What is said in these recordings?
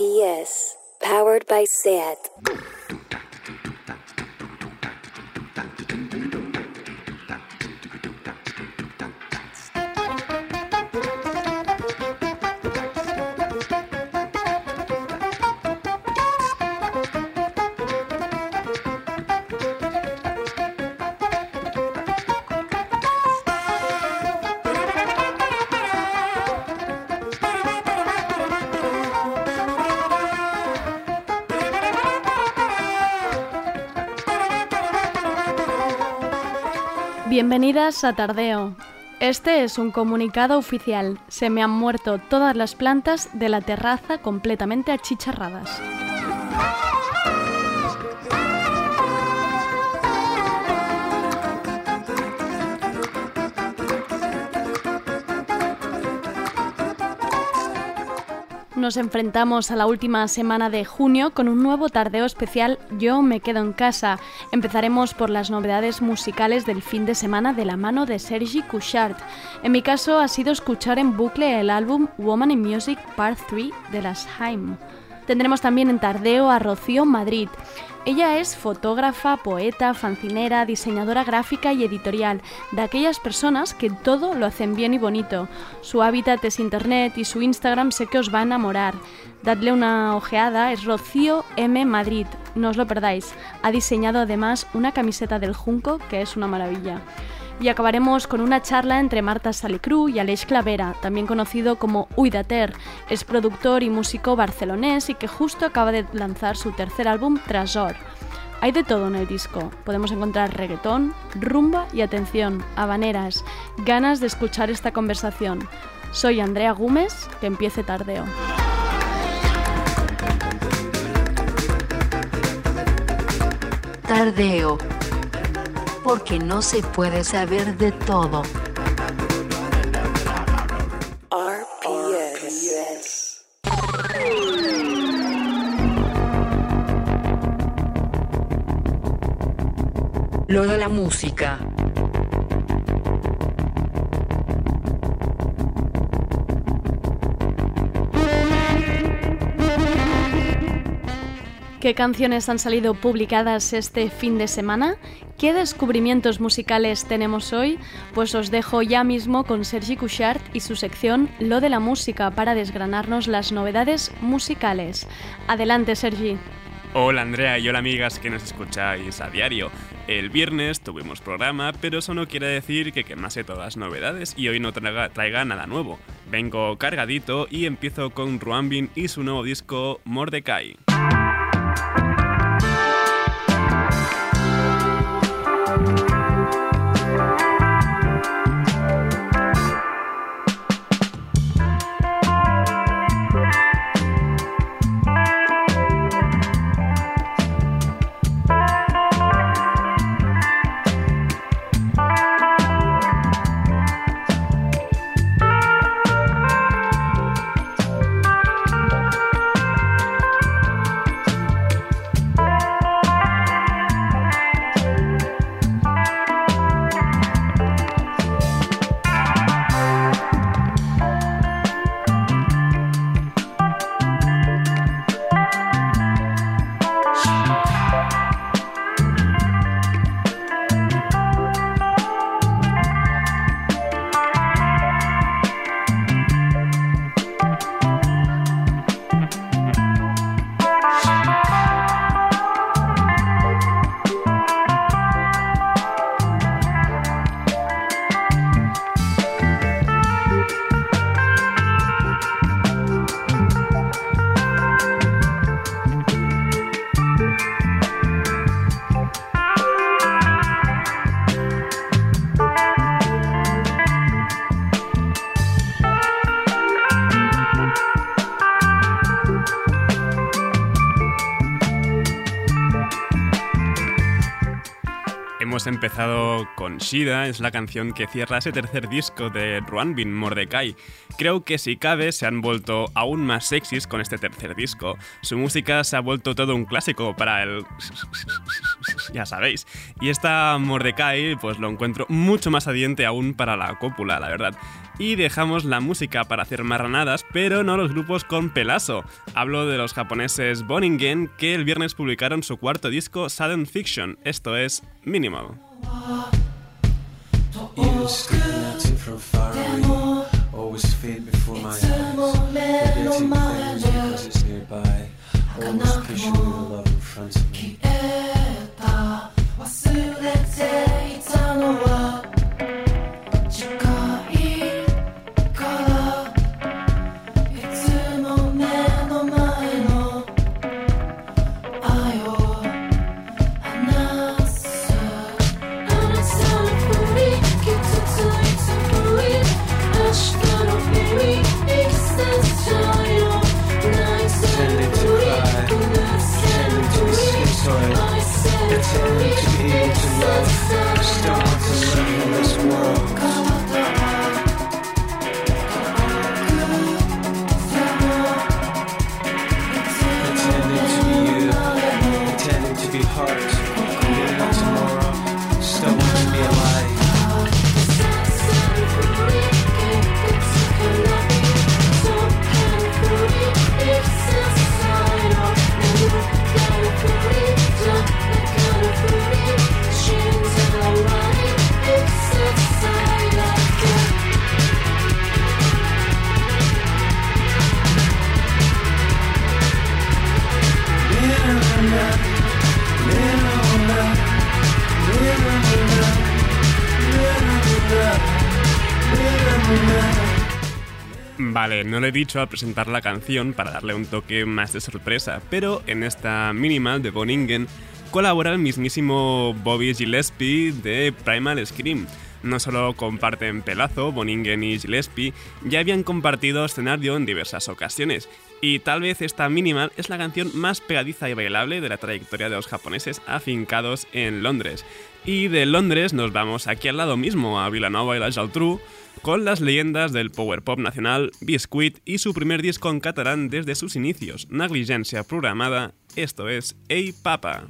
RPS, powered by SAT. Bienvenidas a Tardeo. Este es un comunicado oficial. Se me han muerto todas las plantas de la terraza completamente achicharradas. Nos enfrentamos a la última semana de junio con un nuevo tardeo especial Yo me quedo en casa. Empezaremos por las novedades musicales del fin de semana de la mano de Sergi Couchard. En mi caso ha sido escuchar en bucle el álbum Woman in Music Part 3 de las Haim. Tendremos también en tardeo a Rocío Madrid. Ella es fotógrafa, poeta, fancinera, diseñadora gráfica y editorial, de aquellas personas que todo lo hacen bien y bonito. Su hábitat es Internet y su Instagram sé que os va a enamorar. Dadle una ojeada, es Rocío M. Madrid, no os lo perdáis. Ha diseñado además una camiseta del Junco que es una maravilla. Y acabaremos con una charla entre Marta Salicru y Aleix Clavera, también conocido como Uidater. Es productor y músico barcelonés y que justo acaba de lanzar su tercer álbum Trasor. Hay de todo en el disco. Podemos encontrar reggaetón, rumba y atención, habaneras, ganas de escuchar esta conversación. Soy Andrea Gómez, que empiece tardeo. Tardeo porque no se puede saber de todo. Lo de la música. ¿Qué canciones han salido publicadas este fin de semana? ¿Qué descubrimientos musicales tenemos hoy? Pues os dejo ya mismo con Sergi Couchard y su sección Lo de la música para desgranarnos las novedades musicales. Adelante, Sergi. Hola Andrea y hola amigas que nos escucháis a diario. El viernes tuvimos programa, pero eso no quiere decir que quemase todas las novedades y hoy no traiga, traiga nada nuevo. Vengo cargadito y empiezo con Ruambin y su nuevo disco Mordecai. Shida, es la canción que cierra ese tercer disco de Ruanbin Mordecai. Creo que si cabe se han vuelto aún más sexys con este tercer disco. Su música se ha vuelto todo un clásico para el... ya sabéis. Y esta Mordecai pues lo encuentro mucho más adiente aún para la cópula, la verdad. Y dejamos la música para hacer marranadas, pero no los grupos con pelazo. Hablo de los japoneses Boningen, que el viernes publicaron su cuarto disco Sudden Fiction, esto es Minimal. You scared screwed to profile. Dicho al presentar la canción para darle un toque más de sorpresa, pero en esta minimal de Boningen colabora el mismísimo Bobby Gillespie de Primal Scream. No solo comparten pelazo, Boningen y Gillespie, ya habían compartido escenario en diversas ocasiones, y tal vez esta minimal es la canción más pegadiza y bailable de la trayectoria de los japoneses afincados en Londres. Y de Londres nos vamos aquí al lado mismo, a Villanova y la Geltrú, con las leyendas del power pop nacional Biscuit y su primer disco en catalán desde sus inicios, Negligencia Programada, esto es Ey Papa.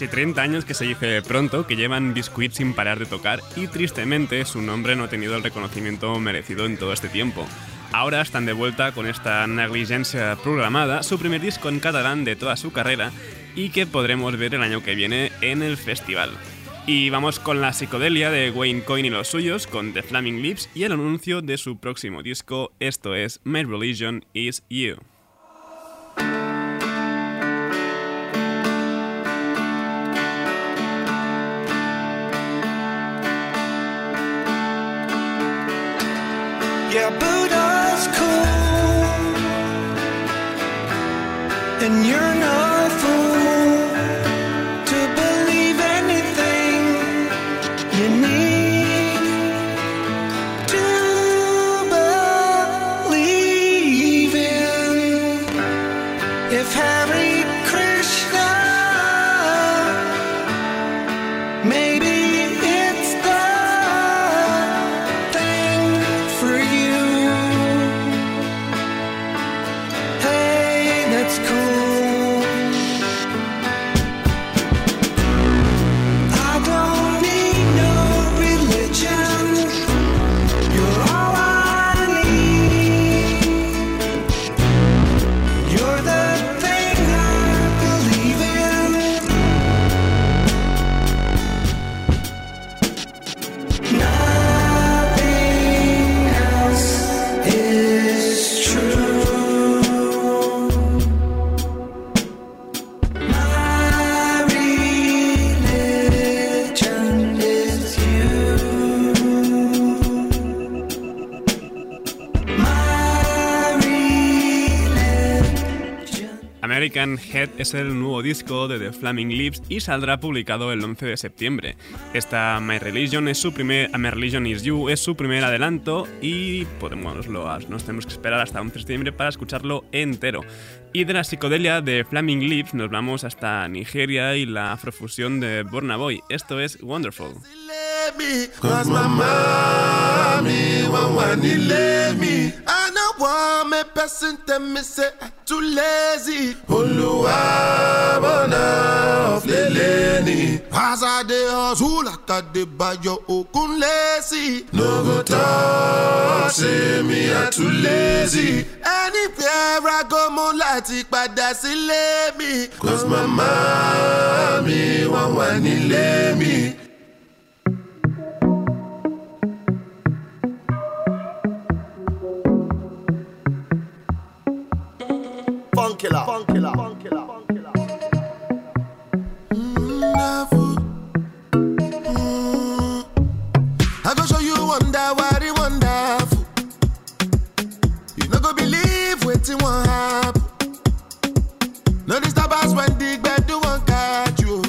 Casi 30 años que se dice pronto que llevan Biscuit sin parar de tocar y tristemente su nombre no ha tenido el reconocimiento merecido en todo este tiempo. Ahora están de vuelta con esta negligencia programada, su primer disco en catalán de toda su carrera y que podremos ver el año que viene en el festival. Y vamos con la psicodelia de Wayne Coyne y los suyos, con The Flaming Lips y el anuncio de su próximo disco, esto es My Religion Is You. Yeah, Buddha's cool, and you're not Head es el nuevo disco de The Flaming Lips y saldrá publicado el 11 de septiembre. Esta My Religion es su primer My is You es su primer adelanto y podemos nos tenemos que esperar hasta 11 de septiembre para escucharlo entero. Y de la psicodelia de Flaming Lips nos vamos hasta Nigeria y la afrofusión de Burna Boy. Esto es Wonderful. Person tell me say I too lazy. Olúwa bọ̀nà ọ̀flẹ̀lẹ̀ ni. As I dey hustle I dey bayo okun lazy. No go talk say me I too lazy. Anywhere I go mo láti padà sílé mi. Cause mama mi wọ́n wà nílé mi. Killer. Fun killer. Fun killer. Killer. Mm. I go show you wonder what it wonderful. You no go believe waiting won't happen. No disturb us when the bed do one catch you.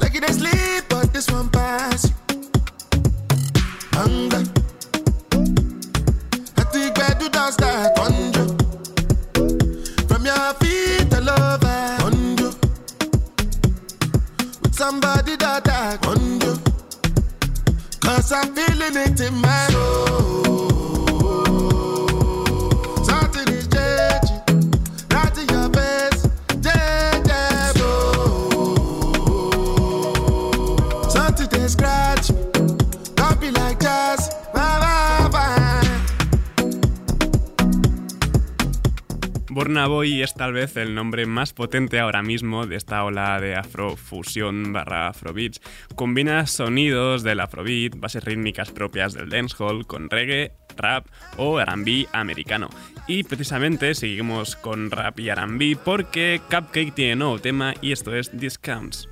Like sleep, but this one pass. I think do not Cause I'm feeling it in my soul. Burna Boy es tal vez el nombre más potente ahora mismo de esta ola de afrofusión barra afrobeats. Combina sonidos del afrobeat, bases rítmicas propias del dancehall con reggae, rap o R&B americano. Y precisamente seguimos con rap y R&B porque Cupcake tiene nuevo tema y esto es Discounts.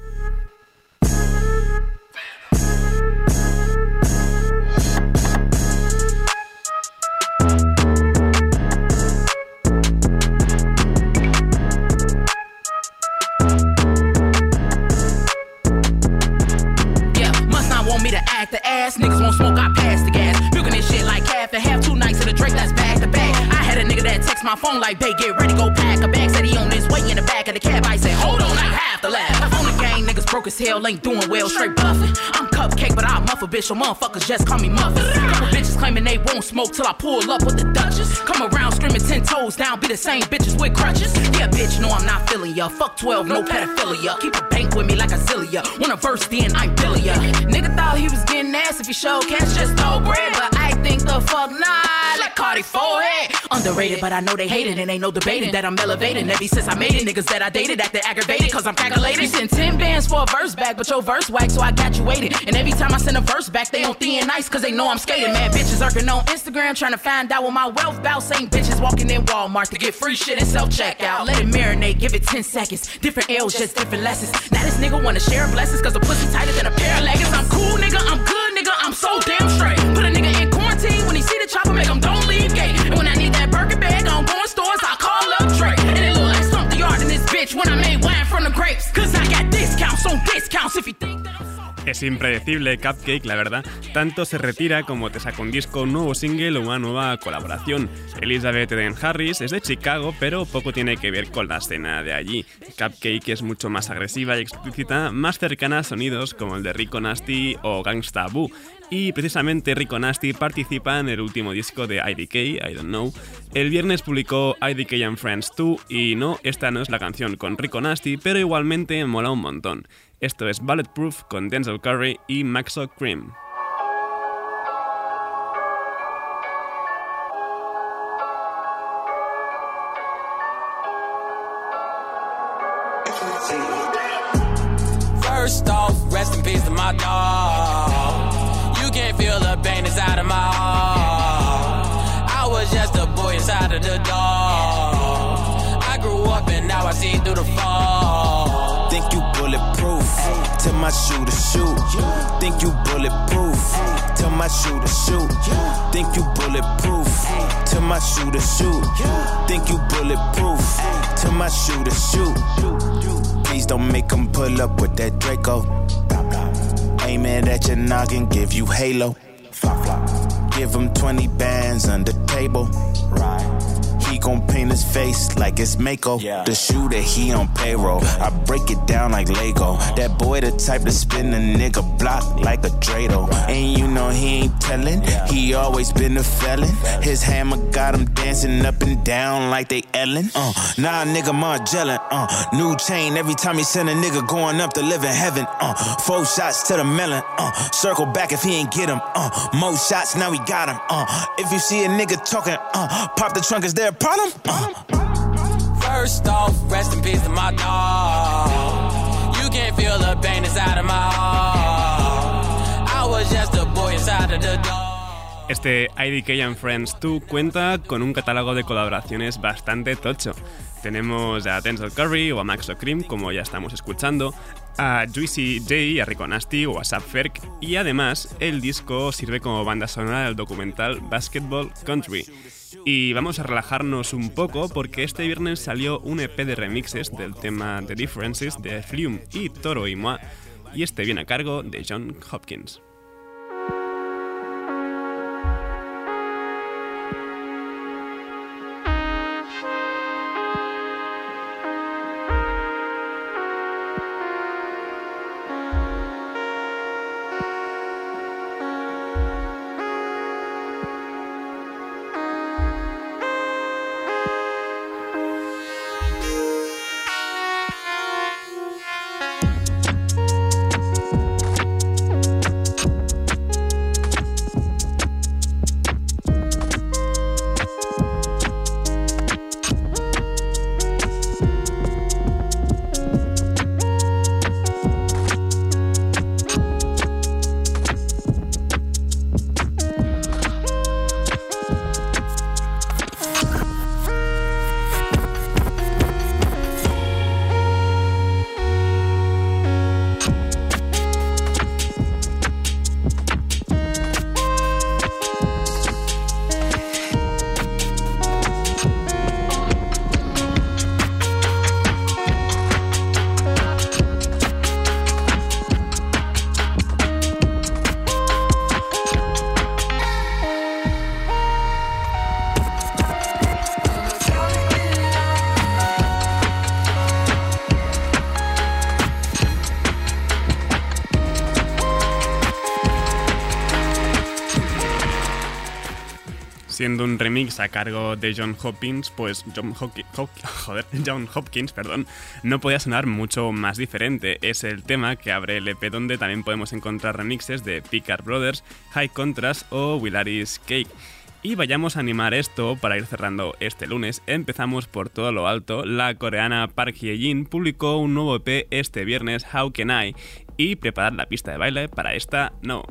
Phone like, babe, get ready, go pack a bag. Said he on his way in the back of the cab. I said, hold on, I have to laugh. I'm on the game, niggas broke as hell, ain't doing well, straight bluffing. I'm cupcake, but I muff a bitch, so motherfuckers just call me muffin. Couple bitches claiming they won't smoke till I pull up with the Duchess. Come around screaming ten toes down, be the same bitches with crutches. Yeah, bitch, no, I'm not feeling ya. Fuck 12, no pedophilia. Keep a bank with me like a zillia. Wanna verse, then I'm billing ya. Nigga thought he was getting ass if he showed cash, just no bread. But I think the fuck nah, like Cardi forehead. Underrated, but I know they hate it, and ain't no debating that I'm elevated. Ever since I made it, niggas that I dated acting aggravated, cause I'm calculated. You sent 10 bands for a verse back, but your verse whack, so I got you waiting. And every time I send a verse back, they on thin nice, cause they know I'm skating. Man, bitches irking on Instagram, trying to find out what my wealth bout. Same bitches walking in Walmart to get free shit and self checkout. Let it marinate, give it 10 seconds. Different L's, just different lessons. Now this nigga wanna share blessings, cause the pussy tighter than a pair of leggings. I'm cool, nigga, I'm good, nigga, I'm so damn straight. Put chopper, make him don't leave gate. And when I need that Birkin bag, I don't go in stores, I call up Drake. And it look like something yard in this bitch when I made wine from the grapes. Cause I got discounts on discounts if you think that I'm so. Es impredecible Cupcake, la verdad. Tanto se retira como te saca un disco, un nuevo single o una nueva colaboración. Elizabeth Eden Harris es de Chicago, pero poco tiene que ver con la escena de allí. Cupcake es mucho más agresiva y explícita, más cercana a sonidos como el de Rico Nasty o Gangsta Boo. Y precisamente Rico Nasty participa en el último disco de IDK, I Don't Know. El viernes publicó IDK and Friends 2 y no, esta no es la canción con Rico Nasty, pero igualmente mola un montón. Esto es Bulletproof con Denzel Curry y Maxo Cream. First off, rest in peace to my dog. You can't feel the pain inside of my heart. I was just a boy inside of the dog. I grew up and now I see through the fall. Tell my shooter shoot. Think you bulletproof. Tell my shooter shoot. Think you bulletproof. Tell my shooter shoot. Think you bulletproof. Tell my shooter shoot. Please don't make them pull up with that Draco. Aim it at your noggin, give you halo. Give him 20 bands under table. Right gon' paint his face like it's Mako. Yeah. The shooter, he on payroll. I break it down like Lego. That boy, the type to spin a nigga block like a Drado. And you know he ain't tellin', he always been a felon. His hammer got him dancing up and down like they Ellen. Uh, nah, nigga, Margellin. Uh, new chain every time he send a nigga going up to live in heaven. Uh, four shots to the melon. Uh, circle back if he ain't get him. Uh, more shots, now we got him. Uh, if you see a nigga talking, uh, pop the trunk, is there problem? Uh. First off, rest in peace to my dog. You can't feel the pain inside of my heart. I was just a boy inside of the dog. Este IDK and Friends 2 cuenta con un catálogo de colaboraciones bastante tocho. Tenemos a Denzel Curry o a Max O'Cream, como ya estamos escuchando, a Juicy J, a Rico Nasty o a Subferk, y además el disco sirve como banda sonora del documental Basketball Country. Y vamos a relajarnos un poco porque este viernes salió un EP de remixes del tema The Differences de Flume y Toro y Moi, y este viene a cargo de John Hopkins. Siendo un remix a cargo de John Hopkins, pues John, John Hopkins perdón, no podía sonar mucho más diferente. Es el tema que abre el EP donde también podemos encontrar remixes de Picard Brothers, High Contrast o Willaris Cake. Y vayamos a animar esto para ir cerrando este lunes. Empezamos por todo lo alto. La coreana Park Hye-jin publicó un nuevo EP este viernes, How Can I, y preparar la pista de baile para esta no.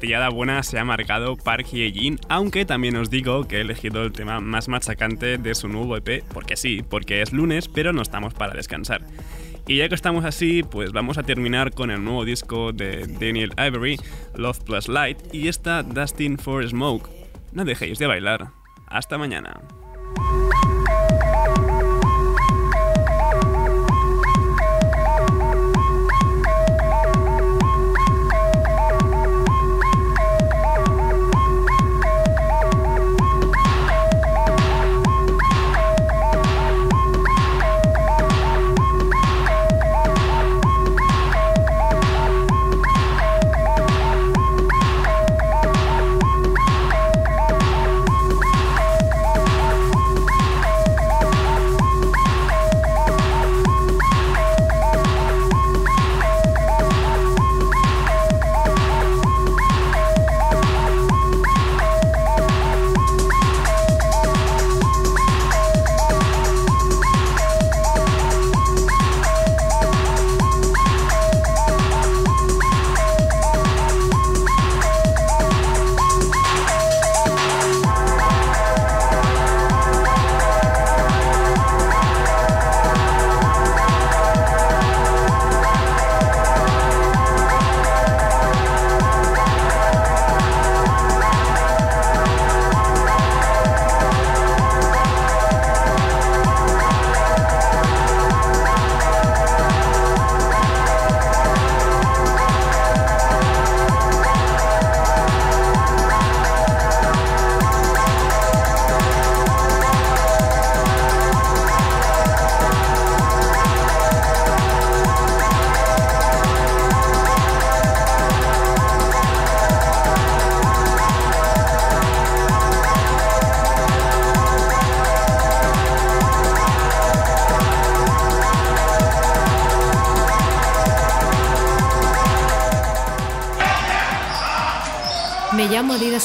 Zapatillada buena se ha marcado Park Hye-jin, aunque también os digo que he elegido el tema más machacante de su nuevo EP, porque sí, porque es lunes, pero no estamos para descansar. Y ya que estamos así, pues vamos a terminar con el nuevo disco de Daniel Ivory, Love Plus Light, y esta Dustin for Smoke. No dejéis de bailar. Hasta mañana.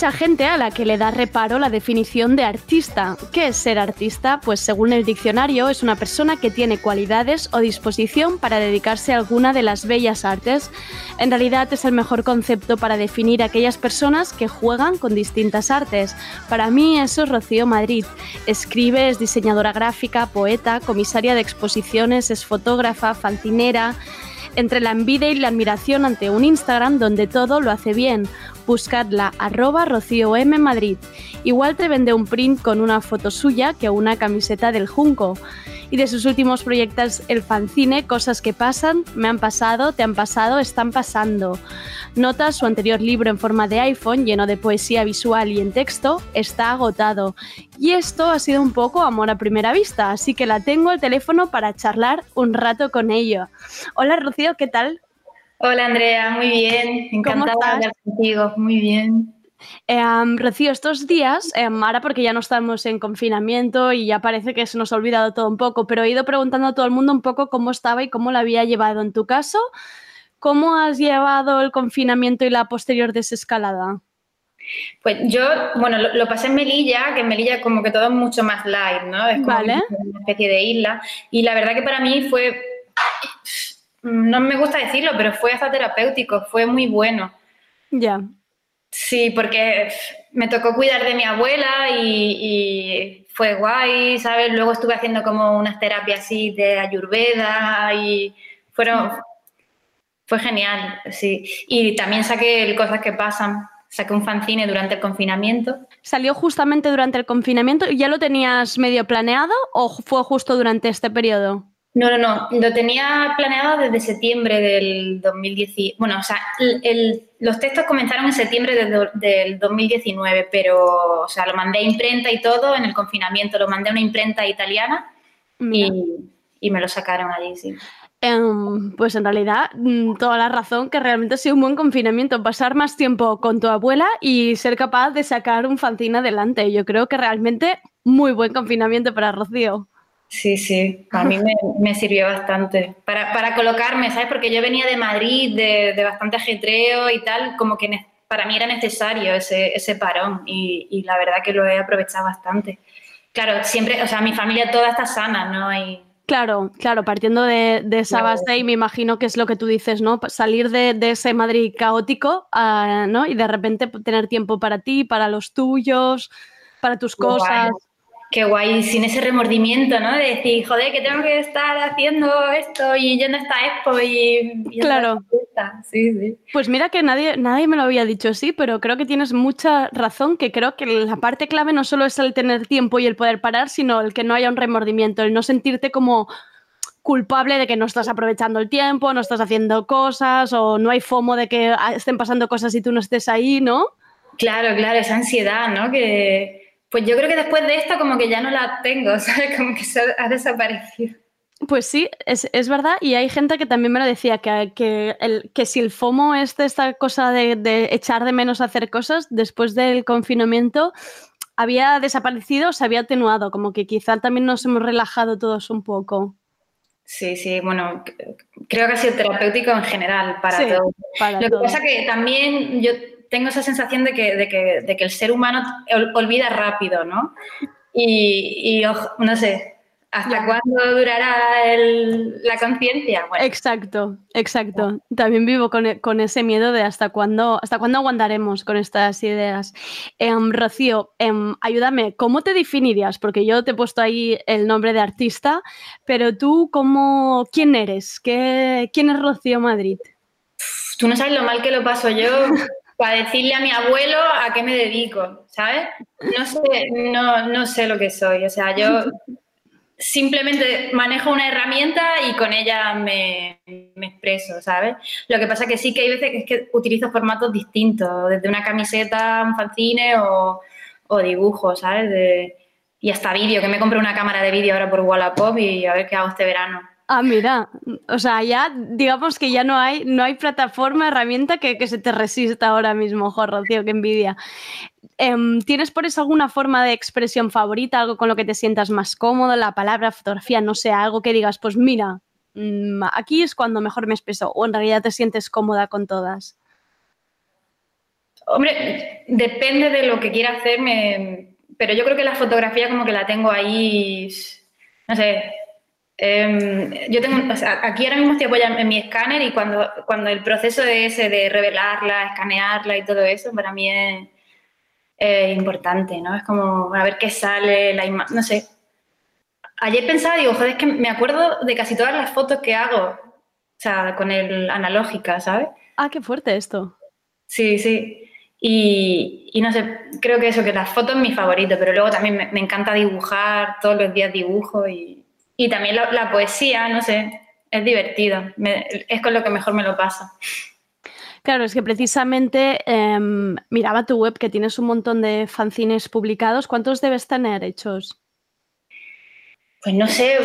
Mucha gente a la que le da reparo la definición de artista. ¿Qué es ser artista? Pues según el diccionario es una persona que tiene cualidades o disposición para dedicarse a alguna de las bellas artes. En realidad es el mejor concepto para definir a aquellas personas que juegan con distintas artes. Para mí eso es Rocío Madrid. Escribe, es diseñadora gráfica, poeta, comisaria de exposiciones, es fotógrafa, fancinera entre la envidia y la admiración ante un Instagram donde todo lo hace bien. Buscadla arroba Rocío M Madrid. Igual te vende un print con una foto suya que una camiseta del Junco. Y de sus últimos proyectos, el fanzine, cosas que pasan, me han pasado, te han pasado, están pasando. Nota su anterior libro en forma de iPhone, lleno de poesía visual y en texto, está agotado. Y esto ha sido un poco amor a primera vista, así que la tengo al teléfono para charlar un rato con ello. Hola Rocío, ¿qué tal? Hola Andrea, muy bien, encantada de hablar contigo, muy bien. Em, Rocío, estos días, em, ahora porque ya no estamos en confinamiento y ya parece que se nos ha olvidado todo un poco, pero he ido preguntando a todo el mundo un poco cómo estaba y cómo lo había llevado. En tu caso, ¿cómo has llevado el confinamiento y la posterior desescalada? Pues yo, bueno, lo, lo pasé en Melilla, que en Melilla como que todo es mucho más light, ¿no? Es como Vale. una especie de isla. Y la verdad que para mí fue, no me gusta decirlo, pero fue hasta terapéutico, fue muy bueno. Ya. Sí, porque me tocó cuidar de mi abuela y, y fue guay, ¿sabes? Luego estuve haciendo como unas terapias así de ayurveda y fueron... Fue genial, sí. Y también saqué el Cosas que pasan, saqué un fanzine durante el confinamiento. ¿Salió justamente durante el confinamiento? ¿Ya lo tenías medio planeado o fue justo durante este periodo? No, no, no. Lo tenía planeado desde septiembre del 2010. Bueno, o sea, el, los textos comenzaron en septiembre del, 2019, pero, o sea, lo mandé a imprenta y todo en el confinamiento. Lo mandé a una imprenta italiana y, y, me lo sacaron allí, sí. Em, pues en realidad, mm, toda la razón que realmente ha sido un buen confinamiento, pasar más tiempo con tu abuela y ser capaz de sacar un fanzine adelante. Yo creo que realmente muy buen confinamiento para Rocío. Sí, sí, a mí me, sirvió bastante para, para, colocarme, ¿sabes? Porque yo venía de Madrid, de, de bastante ajetreo y tal, como que para mí era necesario ese, ese parón y, y, la verdad que lo he aprovechado bastante. Claro, siempre, o sea, mi familia toda está sana, ¿no? Claro, claro, partiendo de, esa base y me imagino que es lo que tú dices, ¿no? Salir de, ese Madrid caótico, ah, ¿no? Y de repente tener tiempo para ti, para los tuyos, para tus cosas qué guay, sin ese remordimiento, ¿no? De decir, joder, que tengo que estar haciendo esto y yendo a esta expo y... claro. Sí, sí. Pues mira que nadie, nadie me lo había dicho así, pero creo que tienes mucha razón, que creo que la parte clave no solo es el tener tiempo y el poder parar, sino el que no haya un remordimiento, el no sentirte como culpable de que no estás aprovechando el tiempo, no estás haciendo cosas o no hay fomo de que estén pasando cosas y tú no estés ahí, ¿no? Claro, claro, esa ansiedad, ¿no? Que, pues yo creo que después de esto como que ya no la tengo, ¿sabes? Como que se ha desaparecido. Pues sí, es, verdad. Y hay gente que también me lo decía, que, que, el, que si el FOMO es de esta cosa de, echar de menos hacer cosas, después del confinamiento había desaparecido, se había atenuado, como que quizá también nos hemos relajado todos un poco. Sí, sí, bueno, creo que ha sido terapéutico en general para todos. lo que pasa que también yo tengo esa sensación de que, de que, de que el ser humano olvida rápido, ¿no? Y, y no sé, ¿hasta cuándo durará el, la conciencia? Exacto, exacto. También vivo con, con, ese miedo de hasta cuándo, hasta cuándo aguantaremos con estas ideas. Em, Rocío, em, ayúdame, ¿cómo te definirías? Porque yo te he puesto ahí el nombre de artista, pero tú, ¿cómo, ¿quién eres? ¿Qué, ¿Quién es Rocío Madrid? Tú no sabes lo mal que lo paso yo para decirle a mi abuelo a qué me dedico, ¿sabes? No sé, no, no sé lo que soy, o sea, yo simplemente manejo una herramienta y con ella me, expreso, ¿sabes? Lo que pasa que sí que hay veces que, utilizo formatos distintos, desde una camiseta, un fanzine o, o dibujo, ¿sabes? y hasta vídeo, que me compré una cámara de vídeo ahora por Wallapop y a ver qué hago este verano. Ah, mira, o sea, ya digamos que ya no hay, no hay plataforma, herramienta que, se te resista ahora mismo, jo, Rocío, qué envidia. Em, ¿Tienes por eso alguna forma de expresión favorita, algo con lo que te sientas más cómodo, la palabra, fotografía, no sé, algo que digas, pues mira, mm, aquí es cuando mejor me expreso, o en realidad te sientes cómoda con todas? Hombre, depende de lo que quiera hacerme, pero yo creo que la fotografía como que la tengo ahí, no sé, Em, yo tengo, aquí ahora mismo estoy apoyando en mi escáner y cuando, cuando el proceso de ese de revelarla, escanearla y todo eso, para mí es, importante, ¿no? Es como a ver qué sale, la imagen, no sé. Ayer pensaba, digo, joder, es que me acuerdo de casi todas las fotos que hago, o sea, con el analógica, ¿sabes? Ah, qué fuerte esto. Sí, sí. Y, y, no sé, creo que eso, que las fotos es mi favorito, pero luego también me, me encanta dibujar, todos los días dibujo y, y también la, poesía, no sé, es divertido, es con lo que mejor me lo pasa. Claro, es que precisamente em, miraba tu web que tienes un montón de fanzines publicados. ¿Cuántos debes tener hechos? Pues no sé,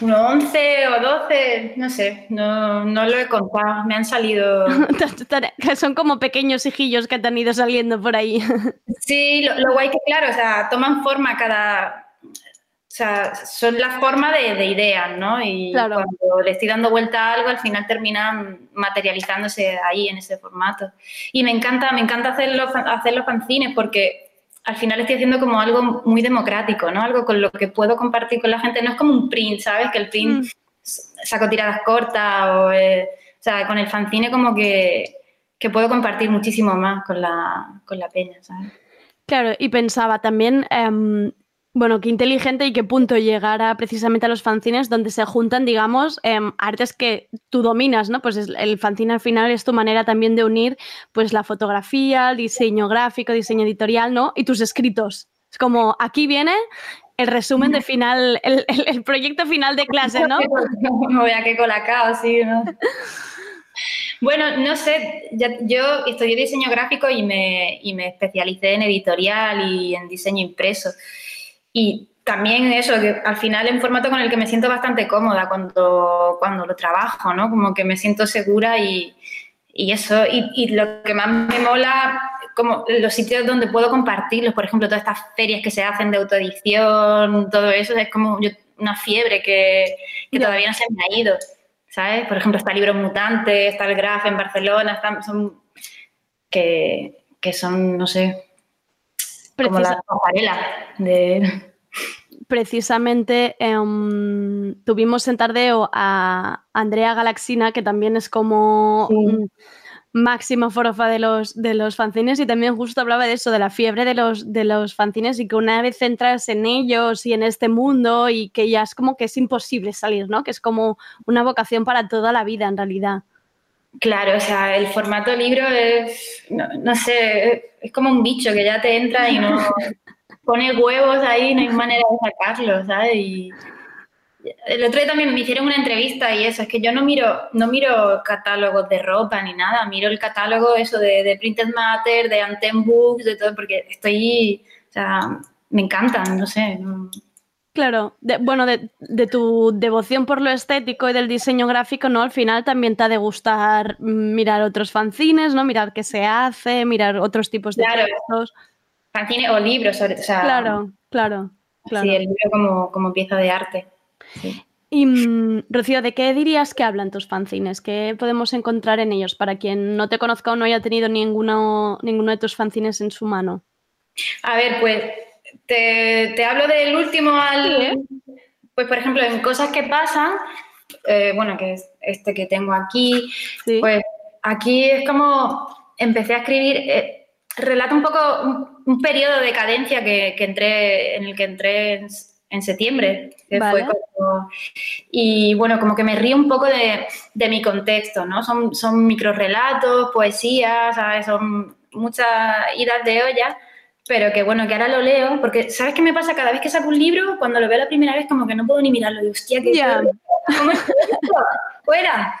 unos 11 o 12, no sé, no, lo he contado, me han salido. Son como pequeños hijillos que te han ido saliendo por ahí. Sí, lo, lo guay que, claro, o sea, toman forma cada, o sea, son la forma de, ideas, ¿no? Y cuando le estoy dando vuelta a algo, al final terminan materializándose ahí en ese formato. Y me encanta, me encanta hacer los, hacer los fanzines porque al final estoy haciendo como algo muy democrático, ¿no? Algo con lo que puedo compartir con la gente. No es como un print, ¿sabes? Que el print mm. saco tiradas cortas o, eh, o sea, con el fanzine como que, que, puedo compartir muchísimo más con la, con la peña, ¿sabes? Claro, y pensaba también, em, Bueno, qué inteligente y qué punto llegar precisamente a los fanzines donde se juntan, digamos, em, artes que tú dominas, ¿no? Pues el fanzine al final es tu manera también de unir pues la fotografía, el diseño gráfico, diseño editorial, ¿no? Y tus escritos. Es como, aquí viene el resumen de final, el, proyecto final de clase, ¿no? Me voy a que colacao, sí, ¿no? Bueno, no sé, yo estudié diseño gráfico y me, y me especialicé en editorial y en diseño impreso. Y también eso, que al final es un formato con el que me siento bastante cómoda cuando, cuando lo trabajo, ¿no? Como que me siento segura y, y eso. Y, y, lo que más me mola, como los sitios donde puedo compartirlos, por ejemplo, todas estas ferias que se hacen de autoedición, todo eso, es como una fiebre que, que todavía no se me ha ido, ¿sabes? Por ejemplo, está Libros Mutantes, está el Graf en Barcelona, están, son, que, que son, no sé, como la pasarela de... Precisamente em, tuvimos en Tardeo a Andrea Galaxina, que también es como máxima forofa de los, de los fanzines y también justo hablaba de eso, de la fiebre de los, de los fanzines y que una vez entras en ellos y en este mundo y que ya es como que es imposible salir, ¿no? Que es como una vocación para toda la vida en realidad. Claro, o sea, el formato libro es, no, sé, es como un bicho que ya te entra y no pone huevos ahí, no hay manera de sacarlo, ¿sabes? Y el otro día también me hicieron una entrevista y eso, es que yo no miro, no miro catálogos de ropa ni nada, miro el catálogo eso de, de Printed Matter, de Anten Books, de todo, porque estoy, o sea, me encantan, no sé. Claro, bueno, de, tu devoción por lo estético y del diseño gráfico, ¿no? Al final también te ha de gustar mirar otros fanzines, ¿no? Mirar qué se hace, mirar otros tipos de claro. Fanzines o libros, sobre todo. claro, claro, claro. Sí, el libro como, como pieza de arte. Y mm, Rocío, ¿de qué dirías que hablan tus fanzines? ¿Qué podemos encontrar en ellos para quien no te conozca o no haya tenido ninguno, ninguno de tus fanzines en su mano? A ver, pues te, hablo del último al... Pues, por ejemplo, en cosas que pasan, eh, bueno, que es este que tengo aquí, pues aquí es como empecé a escribir, eh, relata un poco un, periodo de cadencia que, entré, en el que entré en, septiembre. y bueno, como que me río un poco de, mi contexto, ¿no? Son, son micro relatos, poesías, Son muchas idas de olla pero que bueno, que ahora lo leo, porque ¿sabes qué me pasa? Cada vez que saco un libro, cuando lo veo la primera vez, como que no puedo ni mirarlo. Digo, hostia, ¿qué ¿Cómo es esto? ¡Fuera!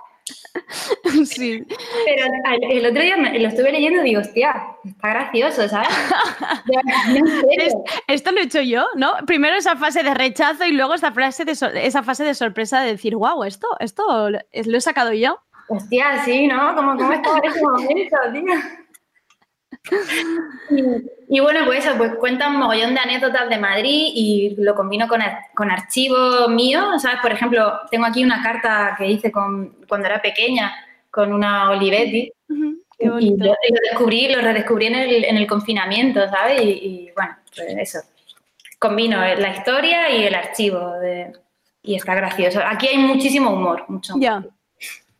Sí. Pero el otro día lo estuve leyendo y digo, hostia, está gracioso, ¿sabes? esto lo he hecho yo, ¿no? Primero esa fase de rechazo y luego esa, frase de esa fase de sorpresa de decir, wow, esto, esto lo he sacado yo. Hostia, sí, ¿no? ¿Cómo, cómo está en ese momento, tío? Y, bueno, pues eso, pues cuenta un mogollón de anécdotas de Madrid y lo combino con, con archivos míos, ¿sabes? Por ejemplo, tengo aquí una carta que hice con, cuando era pequeña con una Olivetti. y lo, descubrí, lo redescubrí en el, en el confinamiento, ¿sabes? Y, bueno, pues eso. Combino la historia y el archivo y está gracioso. Aquí hay muchísimo humor, mucho humor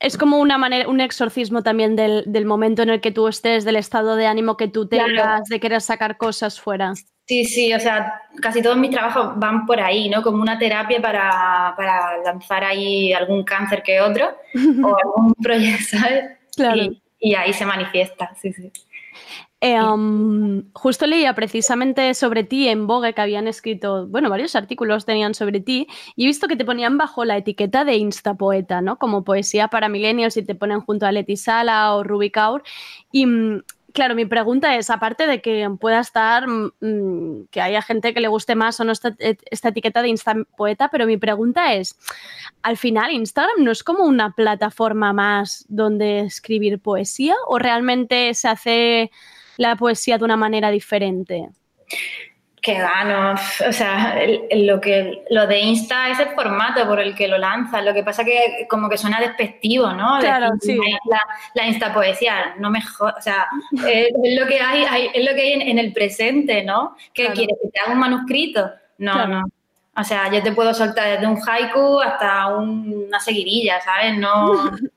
es como una manera, un exorcismo también del, momento en el que tú estés, del estado de ánimo que tú tengas, de querer sacar cosas fuera. Sí, sí, o sea, casi todos mis trabajos van por ahí, ¿no? Como una terapia para, lanzar ahí algún cáncer que otro o algún proyecto, ¿sabes? Claro. Y, y ahí se manifiesta, sí, sí. Em, justo leía precisamente sobre ti en Vogue que habían escrito, bueno, varios artículos tenían sobre ti y he visto que te ponían bajo la etiqueta de Instapoeta, ¿no? Como poesía para millennials y te ponen junto a Leti Sala o Ruby Kaur. Y mm, claro, mi pregunta es, aparte de que pueda estar, mm, mm, que haya gente que le guste más o no esta, esta etiqueta de Instapoeta, pero mi pregunta es, al final Instagram no es como una plataforma más donde escribir poesía o realmente se hace la poesía de una manera diferente? Que gano, o sea, lo, que, lo de Insta es el formato por el que lo lanzas, lo que pasa que como que suena despectivo, ¿no? Claro, sí. La, la Insta poesía, no mejor, o sea, es, lo que hay, es lo que hay en, el presente, ¿no? ¿Qué quieres? ¿Que te haga un manuscrito? No, no. O sea, yo te puedo soltar desde un haiku hasta una seguidilla, ¿sabes? No,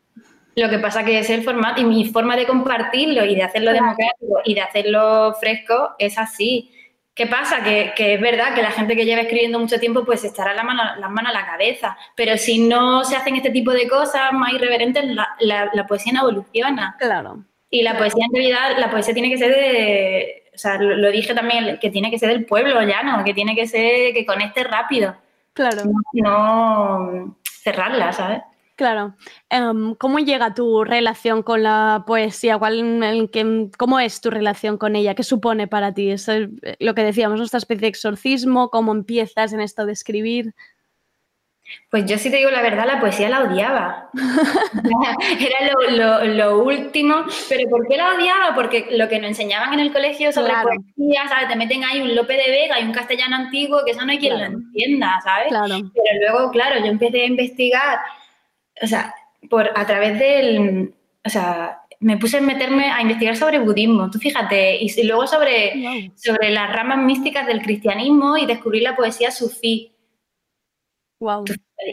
Lo que pasa que es el formato y mi forma de compartirlo y de hacerlo democrático y de hacerlo fresco es así. ¿Qué pasa? Que, es verdad que la gente que lleva escribiendo mucho tiempo pues estará la mano, las manos a la cabeza, pero si no se hacen este tipo de cosas más irreverentes, la, poesía no evoluciona. Claro. Y la poesía en realidad, la poesía tiene que ser de, o sea, lo, dije también, que tiene que ser del pueblo llano, que tiene que ser, que conecte rápido. Claro. no cerrarla, ¿sabes? Claro. Em, ¿Cómo llega tu relación con la poesía? ¿Cuál, ¿Cómo es tu relación con ella? ¿Qué supone para ti? Es lo que decíamos, esta especie de exorcismo, ¿cómo empiezas en esto de escribir? Pues yo sí te digo la verdad, la poesía la odiaba. Era lo, último. ¿Pero por qué la odiaba? Porque lo que nos enseñaban en el colegio sobre poesía, ¿sabes? Te meten ahí un Lope de Vega y un castellano antiguo, que eso no hay quien lo entienda, ¿sabes? Pero luego, claro, yo empecé a investigar o sea, por, a través del, o sea, me puse a meterme a investigar sobre budismo, tú fíjate, y, luego sobre, sobre las ramas místicas del cristianismo y descubrí la poesía sufí. Wow.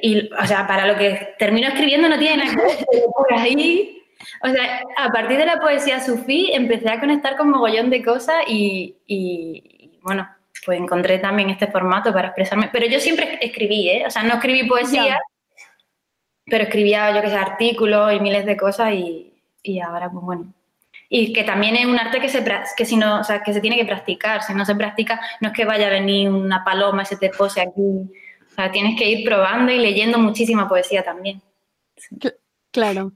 Y, o sea, para lo que termino escribiendo no tiene nada que ver, pero por ahí, o sea, a partir de la poesía sufí empecé a conectar con mogollón de cosas y, y, bueno, pues encontré también este formato para expresarme. Pero yo siempre escribí, ¿eh? O sea, no escribí poesía, pero escribía, yo que sé, artículos y miles de cosas y, y ahora, pues bueno. Y que también es un arte que se, que si no, o sea, que se tiene que practicar. Si no se practica, no es que vaya a venir una paloma y se te pose aquí. O sea, tienes que ir probando y leyendo muchísima poesía también. Claro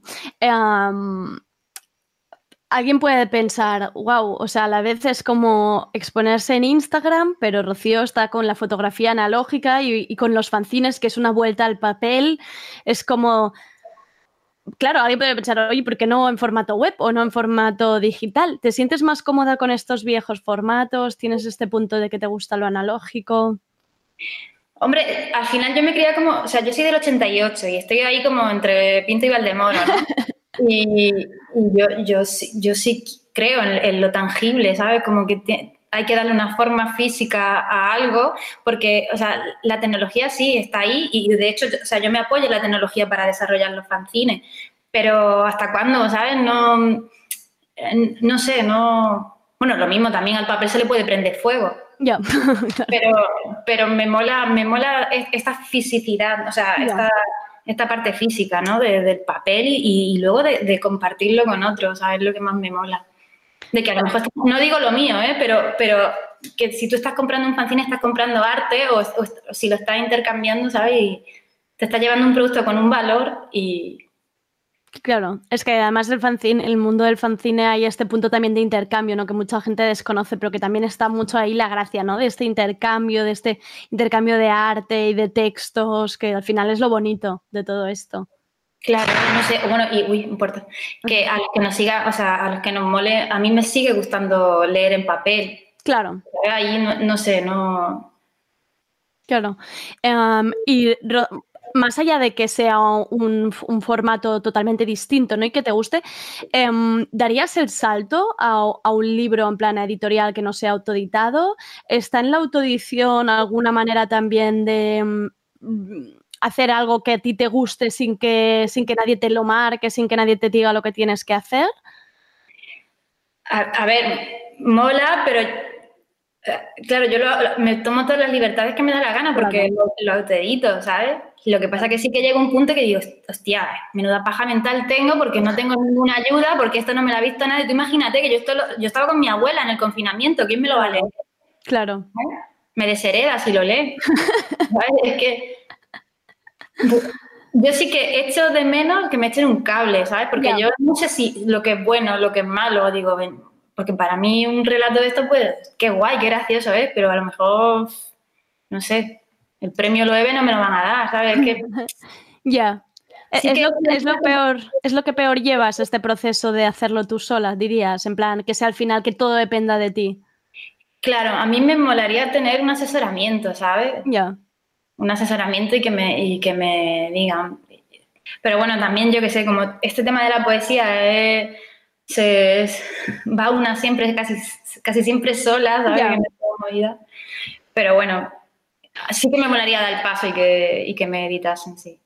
alguien puede pensar, wow, o sea, a la vez es como exponerse en Instagram, pero Rocío está con la fotografía analógica y, con los fanzines, que es una vuelta al papel. Es como, claro, alguien puede pensar, oye, ¿por qué no en formato web o no en formato digital? ¿Te sientes más cómoda con estos viejos formatos? ¿Tienes este punto de que te gusta lo analógico? Hombre, al final yo me creía como, o sea, yo soy del 88 y estoy ahí como entre Pinto y Valdemoro, ¿no? Y, yo, yo, yo, sí creo en, lo tangible, ¿sabes? Como que hay que darle una forma física a algo, porque, o sea, la tecnología sí está ahí y de hecho, o sea, yo me apoyo en la tecnología para desarrollar los fanzines, pero ¿hasta cuándo, sabes? No, no sé, no... Bueno, lo mismo también al papel se le puede prender fuego. Ya. pero, pero me mola, me mola esta fisicidad, o sea, esta esta parte física, ¿no? del papel y, luego de, compartirlo con otros, ¿sabes? Lo que más me mola. De que a lo mejor, no digo lo mío, ¿eh? Pero, pero que si tú estás comprando un fanzine, estás comprando arte o, si lo estás intercambiando, ¿sabes? Te estás llevando un producto con un valor y, Claro, es que además del fanzine, el mundo del fanzine hay este punto también de intercambio, ¿no? Que mucha gente desconoce, pero que también está mucho ahí la gracia, ¿no? De este intercambio, de este intercambio de arte y de textos, que al final es lo bonito de todo esto. Claro, no sé, bueno, y uy, importa. Que a los que nos siga, o sea, a los que nos mole, a mí me sigue gustando leer en papel. Claro. Ahí no, sé, no. Claro. Em, y más allá de que sea un, formato totalmente distinto ¿no? y que te guste, em, ¿darías el salto a, un libro en plan editorial que no sea autoeditado? ¿Está en la autoedición alguna manera también de mm, hacer algo que a ti te guste sin que, sin que nadie te lo marque, sin que nadie te diga lo que tienes que hacer? A, ver, mola, pero eh, claro, yo me tomo todas las libertades que me da la gana porque lo, lo autoedito, ¿sabes? Lo que pasa que sí que llega un punto que digo, hostia, menuda paja mental tengo porque no tengo ninguna ayuda, porque esto no me lo ha visto nadie. Tú imagínate que yo, esto yo estaba con mi abuela en el confinamiento, ¿quién me lo va a leer? Claro. Me deshereda si lo lee. Es que yo sí que echo de menos que me echen un cable, ¿sabes? Porque yo no sé si lo que es bueno, lo que es malo, digo, porque para mí un relato de esto, pues, qué guay, qué gracioso es, pero a lo mejor, no sé, el premio Loewe no me lo van a dar, ¿sabes? ya. es, lo, peor, es lo que peor llevas este proceso de hacerlo tú sola, dirías, en plan, que sea al final que todo dependa de ti. Claro, a mí me molaría tener un asesoramiento, ¿sabes? Ya. Un asesoramiento y que me, y que me digan. Pero bueno, también yo que sé, como este tema de la poesía se, va una siempre, casi, casi siempre sola, ¿sabes? Pero bueno, sí que me molaría dar el paso y que, y que me editasen, sí.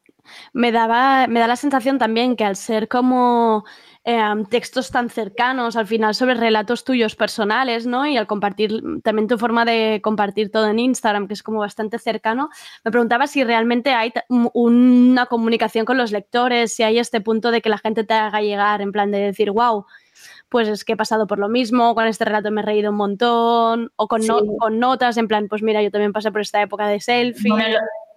Me, daba, me da la sensación también que al ser como em, textos tan cercanos, al final sobre relatos tuyos personales, ¿no? Y al compartir, también tu forma de compartir todo en Instagram, que es como bastante cercano, me preguntaba si realmente hay una comunicación con los lectores, si hay este punto de que la gente te haga llegar en plan de decir, wow, pues es que he pasado por lo mismo, con este relato me he reído un montón, o con, con notas, en plan, pues mira, yo también pasé por esta época de selfie.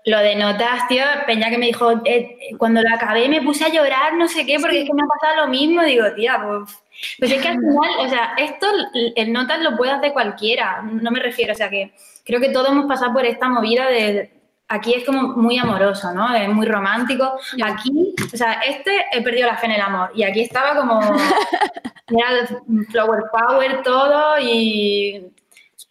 lo, de notas, tío, Peña que me dijo, eh, cuando lo acabé me puse a llorar, no sé qué, porque es que me ha pasado lo mismo, digo, tía, pues... Pues es que al final, o sea, esto, el notas lo puede hacer cualquiera, no me refiero, o sea, que creo que todos hemos pasado por esta movida de, aquí es como muy amoroso, ¿no? Es muy romántico. Aquí, o sea, este he perdido la fe en el amor y aquí estaba como era flower power todo y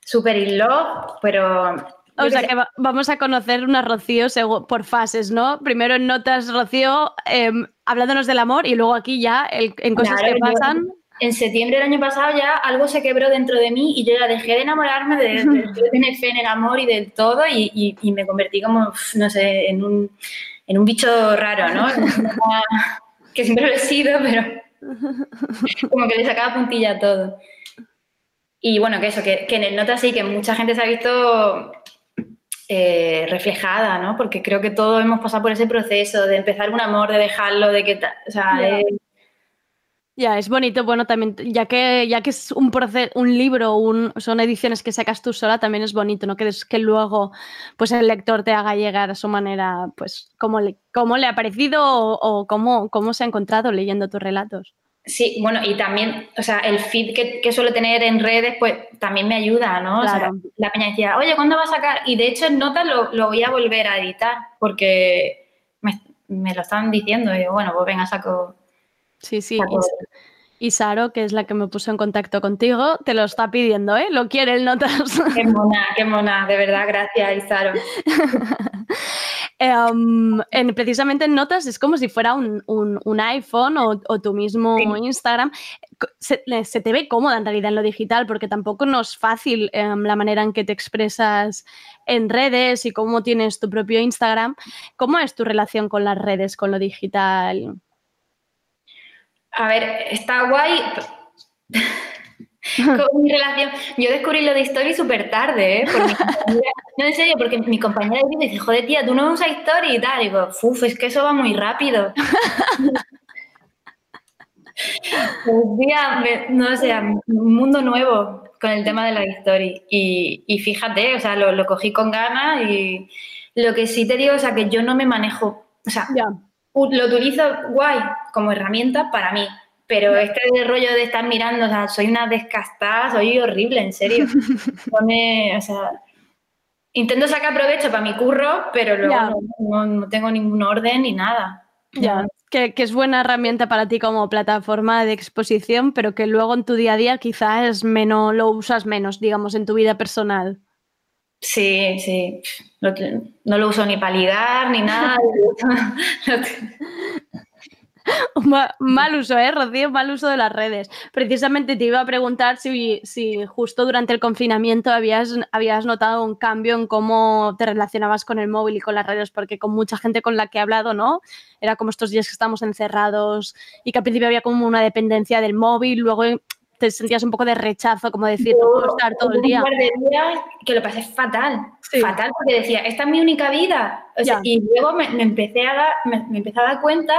super in love, pero o sea que vamos a conocer una Rocío por fases, ¿no? Primero en notas Rocío em, hablándonos del amor y luego aquí ya en cosas que pasan en septiembre del año pasado ya algo se quebró dentro de mí y yo ya dejé de enamorarme, de, tener fe en el amor y del todo y, me convertí como, no sé, en un, en un bicho raro, ¿no? que siempre lo he sido, pero como que le sacaba puntilla a todo. Y bueno, que eso, que, en el nota sí, que mucha gente se ha visto eh, reflejada, ¿no? Porque creo que todos hemos pasado por ese proceso de empezar un amor, de dejarlo, de que, o sea, ya, es bonito, bueno, también, ya que, ya que es un proceso, un libro, un, son ediciones que sacas tú sola, también es bonito, ¿no? Que, que luego pues el lector te haga llegar a su manera, pues, cómo le, cómo le ha parecido o, cómo, cómo se ha encontrado leyendo tus relatos. Sí, bueno, y también, o sea, el feed que, que suelo tener en redes, pues también me ayuda, ¿no? O sea, la peña decía, oye, ¿cuándo vas a sacar? Y de hecho en notas lo, lo voy a volver a editar, porque me, me lo están diciendo, y digo, bueno, pues venga, saco, Sí, sí. Y, Saro, que es la que me puso en contacto contigo, te lo está pidiendo, ¿eh? Lo quiere el Notas. Qué mona, qué mona, de verdad, gracias, Isaro. Em, en, precisamente en Notas es como si fuera un, iPhone o, tu mismo Instagram. Se, te ve cómoda en realidad en lo digital porque tampoco no es fácil em, la manera en que te expresas en redes y cómo tienes tu propio Instagram. ¿Cómo es tu relación con las redes, con lo digital? A ver, está guay. con mi relación. Yo descubrí lo de Story súper tarde, ¿eh? no, en serio, porque mi compañera me dice, joder, tía, tú no usas Story y tal. Y digo, uff, es que eso va muy rápido. Un día, no sé, un mundo nuevo con el tema de la Story. Y, fíjate, o sea, lo, cogí con ganas y lo que sí te digo, o sea, que yo no me manejo, o sea, lo utilizo guay como herramienta para mí, pero este rollo de estar mirando, o sea, soy una descastada, soy horrible, en serio. o sea, intento sacar provecho para mi curro, pero luego no, tengo ningún orden ni nada. Ya, que, es buena herramienta para ti como plataforma de exposición, pero que luego en tu día a día quizás menos, lo usas menos, digamos, en tu vida personal. Sí, sí. No, lo uso ni para ligar ni nada. mal uso, ¿eh, Rocío? Mal uso de las redes. Precisamente te iba a preguntar si, si justo durante el confinamiento habías, habías notado un cambio en cómo te relacionabas con el móvil y con las redes, porque con mucha gente con la que he hablado, ¿no? Era como estos días que estamos encerrados y que al principio había como una dependencia del móvil, luego te sentías un poco de rechazo, como decir, no puedo estar todo el día. Un par de días que lo pasé fatal, fatal, porque decía, esta es mi única vida. y luego me, empecé a dar, me, empecé a dar cuenta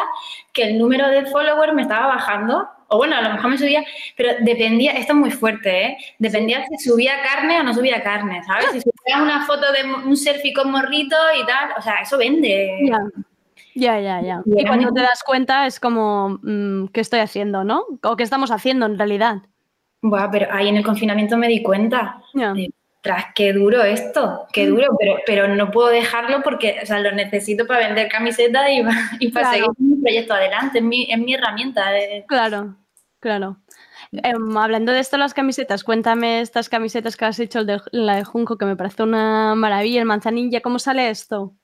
que el número de followers me estaba bajando, o bueno, a lo mejor me subía, pero dependía, esto es muy fuerte, ¿eh? Dependía si subía carne o no subía carne, ¿sabes? Si subía una foto de un selfie con morrito y tal, o sea, eso vende. Ya, ya, ya. Y, cuando te das cuenta es como, mm, ¿qué estoy haciendo, no? O ¿qué estamos haciendo en realidad? Buah, pero ahí en el confinamiento me di cuenta. tras qué duro esto, qué mm. duro, pero, pero no puedo dejarlo porque o sea, lo necesito para vender camisetas y, y para seguir mi proyecto adelante, es mi, es mi herramienta. Claro, claro. Em, hablando de esto, las camisetas, cuéntame estas camisetas que has hecho, de, la de Junco, que me parece una maravilla, el manzanilla, ¿cómo sale esto?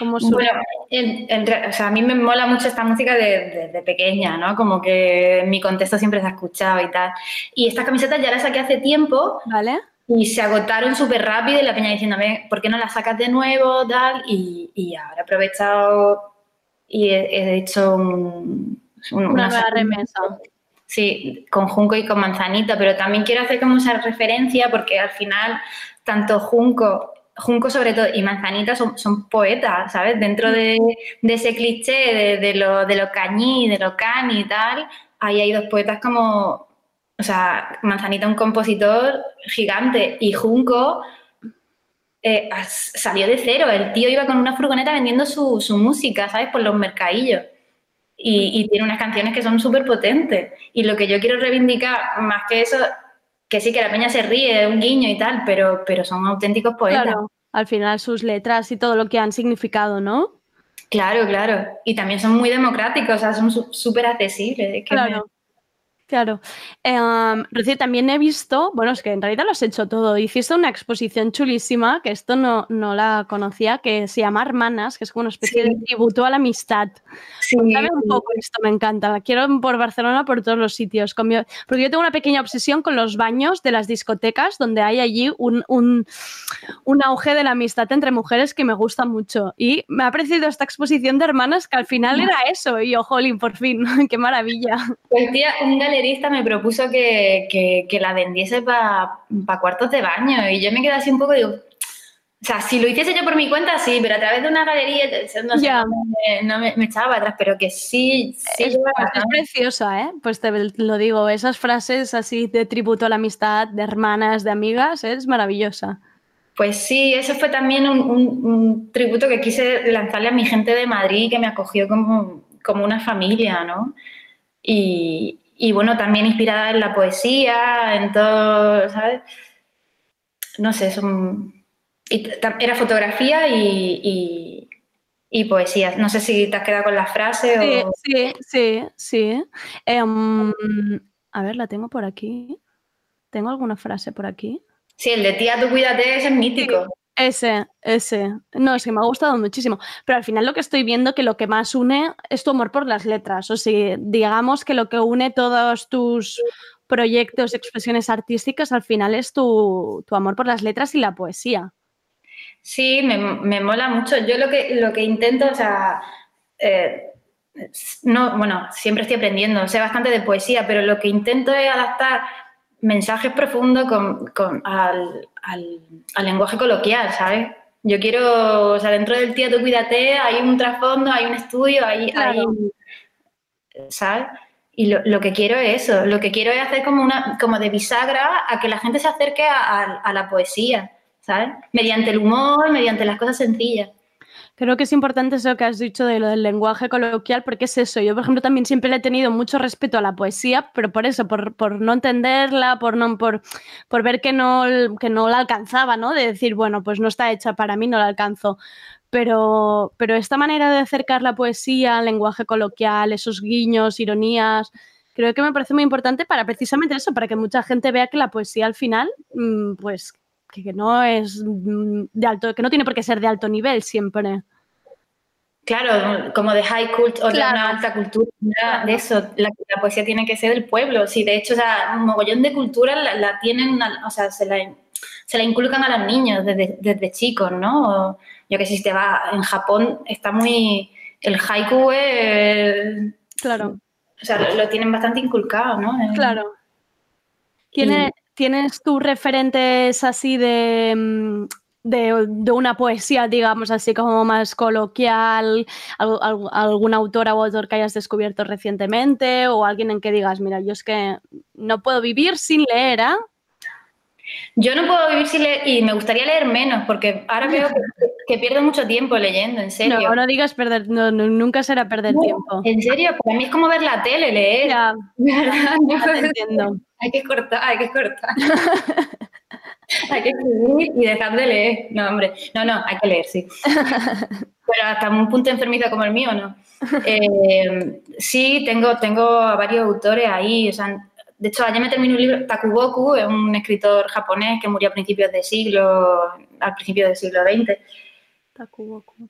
Bueno, o sea, a mí me mola mucho esta música desde de, pequeña, ¿no? Como que en mi contexto siempre se ha escuchado y tal. Y estas camisetas ya las saqué hace tiempo. Vale. Y se agotaron súper rápido y la peña diciéndome, ¿por qué no las sacas de nuevo? Tal. Y, y ahora he aprovechado y he, hecho un, una, nueva remesa. Sí, con Junco y con Manzanita, pero también quiero hacer como esa referencia porque al final tanto Junco, Junco sobre todo y Manzanita son, son poetas, ¿sabes? Dentro de, ese cliché de, lo, de lo cañí, de lo cani y tal, ahí hay dos poetas como, o sea, Manzanita un compositor gigante y Junco eh, salió de cero. El tío iba con una furgoneta vendiendo su, su música, ¿sabes? Por los mercadillos y, tiene unas canciones que son súper potentes. Y lo que yo quiero reivindicar, más que eso, que sí que la peña se ríe, un guiño y tal, pero, pero son auténticos poetas. Claro, al final sus letras y todo lo que han significado, ¿no? Claro, claro. Y también son muy democráticos, o sea, son súper accesibles. claro. Claro. Eh, Rocío, también he visto, bueno, es que en realidad lo has hecho todo. Hiciste una exposición chulísima, que esto no, no la conocía, que se llama Hermanas, que es como una especie de tributo a la amistad. Sí. Cuéntame un poco esto, me encanta. La quiero por Barcelona, por todos los sitios. porque yo tengo una pequeña obsesión con los baños de las discotecas, donde hay allí un, un, un auge de la amistad entre mujeres que me gusta mucho. Y me ha parecido esta exposición de Hermanas que al final era eso. Y yo, jolín, por fin, qué maravilla. Pues tía, un me propuso que, la vendiese para cuartos de baño y yo me quedé así un poco, digo, o sea, si lo hiciese yo por mi cuenta, sí, pero a través de una galería, no sé, no, me, echaba atrás, pero que sí, sí es, pues preciosa, ¿eh? Pues te lo digo, esas frases así de tributo a la amistad, de hermanas, de amigas, es maravillosa. Pues sí, eso fue también un, tributo que quise lanzarle a mi gente de Madrid, que me acogió como, como una familia, ¿no? Y, y bueno, también inspirada en la poesía, en todo, ¿sabes? No sé, son... era fotografía y, poesía. No sé si te has quedado con la frase sí, o... Sí, sí, sí. Em, a ver, la tengo por aquí. ¿Tengo alguna frase por aquí? Sí, el de tía, tú cuídate, ese es mítico. Ese, ese. No, es que me ha gustado muchísimo. Pero al final lo que estoy viendo que lo que más une es tu amor por las letras. O sea, digamos que lo que une todos tus proyectos, expresiones artísticas, al final es tu, amor por las letras y la poesía. Sí, me, mola mucho. Yo lo que, lo que intento, o sea, eh, no, bueno, siempre estoy aprendiendo, sé bastante de poesía, pero lo que intento es adaptar mensajes profundos con, al, lenguaje coloquial, ¿sabes? Yo quiero, o sea, dentro del tío tú cuídate, hay un trasfondo, hay un estudio, hay, ¿sabes? Y lo, que quiero es eso, lo que quiero es hacer como una, como de bisagra a que la gente se acerque a la poesía, ¿sabes? Mediante el humor, mediante las cosas sencillas. Creo que es importante eso que has dicho de lo del lenguaje coloquial, porque es eso. Yo, por ejemplo, también siempre le he tenido mucho respeto a la poesía, pero por eso, por, no entenderla, por no, por, por ver que no, que no la alcanzaba, ¿no? De decir, bueno, pues no está hecha para mí, no la alcanzo. Pero, pero esta manera de acercar la poesía al lenguaje coloquial, esos guiños, ironías, creo que me parece muy importante para precisamente eso, para que mucha gente vea que la poesía al final, mm, pues que no es mm, de alto, que no tiene por qué ser de alto nivel siempre. Claro, como de high cult o de una alta cultura, de eso, la, poesía tiene que ser del pueblo. Sí, de hecho, o sea, un mogollón de cultura la, tienen, o sea, se la, se la, inculcan a los niños desde, desde chicos, ¿no? yo que sé, si te va en Japón, está muy. El haiku es. Claro. O sea, lo, tienen bastante inculcado, ¿no? Claro. Tiene, ¿Tienes tus referentes así mm, de, de, una poesía, digamos, así como más coloquial? ¿Algún autor o autor que hayas descubierto recientemente? ¿O alguien en que digas, mira, yo es que no puedo vivir sin leer, ¿ah? Yo no puedo vivir sin leer y me gustaría leer menos porque ahora veo que, pierdo mucho tiempo leyendo, en serio. No, no digas perder, no, nunca será perder tiempo. En serio, para mí es como ver la tele, leer. Ya, no, entiendo. Hay que cortar, hay que cortar. hay que escribir y dejar de leer. No, hombre, no, no, hay que leer, sí. Pero hasta un punto enfermizo como el mío, ¿no? Eh, sí, tengo, tengo a varios autores ahí, o sea, de hecho, ayer me terminé un libro, Takuboku, es un escritor japonés que murió a principios de siglo, al principio del siglo XX. Takuboku.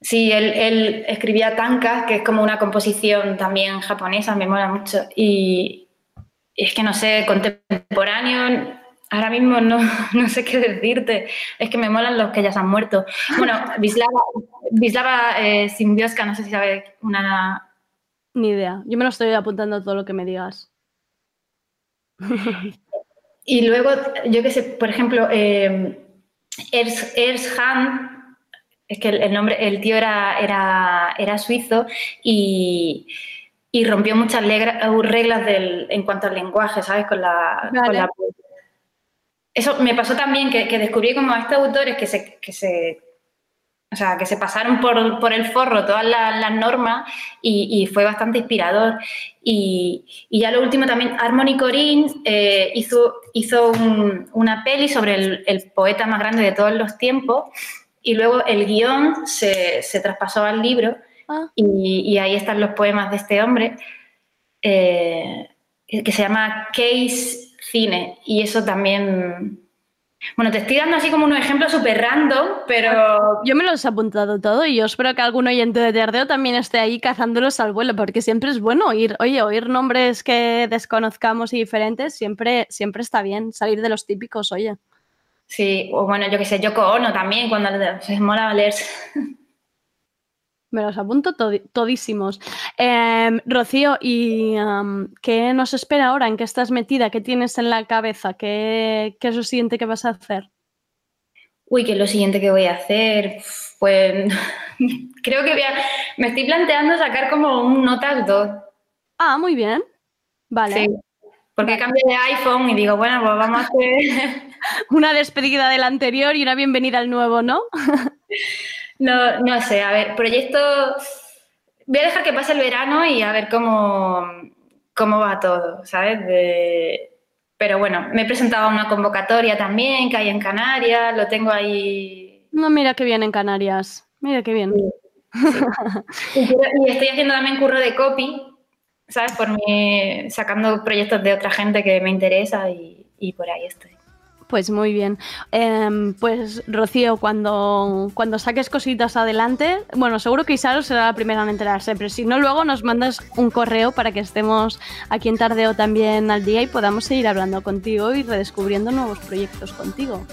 Sí, él, escribía tankas, que es como una composición también japonesa, me mola mucho. Y, es que no sé, contemporáneo, ahora mismo no, no, sé qué decirte. Es que me molan los que ya se han muerto. Bueno, Vislava, Vislava eh, Simbioska, no sé si sabes, una Ni idea. Yo me lo estoy apuntando todo lo que me digas. Y luego, yo qué sé, por ejemplo, eh, Ers, Han, es que el, nombre, el tío era, era, era suizo y, rompió muchas reglas del, en cuanto al lenguaje, ¿sabes? Con la, Eso me pasó también, que, descubrí como a estos autores que se, que se o sea, que se pasaron por, el forro todas las, normas y, fue bastante inspirador. Y, ya lo último también, Harmony Corinne eh, hizo, hizo una peli sobre el, poeta más grande de todos los tiempos y luego el guion se, traspasó al libro ah. y, ahí están los poemas de este hombre eh, que se llama Case Cine y eso también bueno, te estoy dando así como unos ejemplos súper random, pero... Yo me los he apuntado todo y yo espero que algún oyente de Tardeo también esté ahí cazándolos al vuelo, porque siempre es bueno oír, oye, oír nombres que desconozcamos y diferentes, siempre, siempre está bien salir de los típicos, oye. Sí, o bueno, yo qué sé, Yoko Ono también, cuando se mola leer. Me los apunto todísimos. Em, Rocío, ¿y qué nos espera ahora? ¿En qué estás metida? ¿Qué tienes en la cabeza? ¿Qué, es lo siguiente que vas a hacer? Uy, ¿qué es lo siguiente que voy a hacer? Pues creo que voy a... me estoy planteando sacar como un Notas 2. Ah, muy bien. Vale. Sí, porque cambié de iPhone y digo, bueno, pues vamos a hacer... una despedida del anterior y una bienvenida al nuevo, ¿no? No, no sé, a ver, proyecto. Voy a dejar que pase el verano y a ver cómo, cómo va todo, ¿sabes? Pero bueno, me he presentado a una convocatoria también que hay en Canarias, lo tengo ahí. No, mira qué bien en Canarias, mira qué bien. y estoy haciendo también curro de copy, ¿sabes? Por mí, sacando proyectos de otra gente que me interesa y por ahí estoy. Pues muy bien. Em, pues Rocío, cuando, cuando saques cositas adelante, bueno, seguro que Isaro será la primera en enterarse, pero si no, luego nos mandas un correo para que estemos aquí en Tardeo también al día y podamos seguir hablando contigo y redescubriendo nuevos proyectos contigo.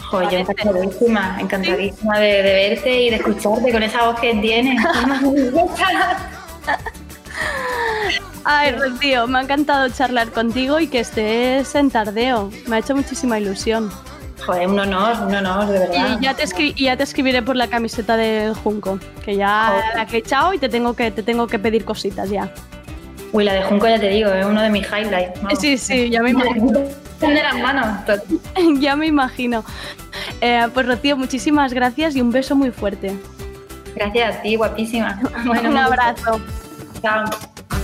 Joder, encantadísima, encantadísima de, de, verte y de escucharte con esa voz que tienes. Ay, Rocío, me ha encantado charlar contigo y que estés en tardeo. Me ha hecho muchísima ilusión. Joder, un honor, un honor, de verdad. Y ya te, ya te escribiré por la camiseta de Junco, que ya la he echado y te tengo que, te tengo que pedir cositas ya. Uy, la de Junco ya te digo, es uno de mis highlights. Sí, sí, ya me imagino. de las manos. ya me imagino. Eh, pues Rocío, muchísimas gracias y un beso muy fuerte. Gracias a ti, guapísima. un abrazo. Chao.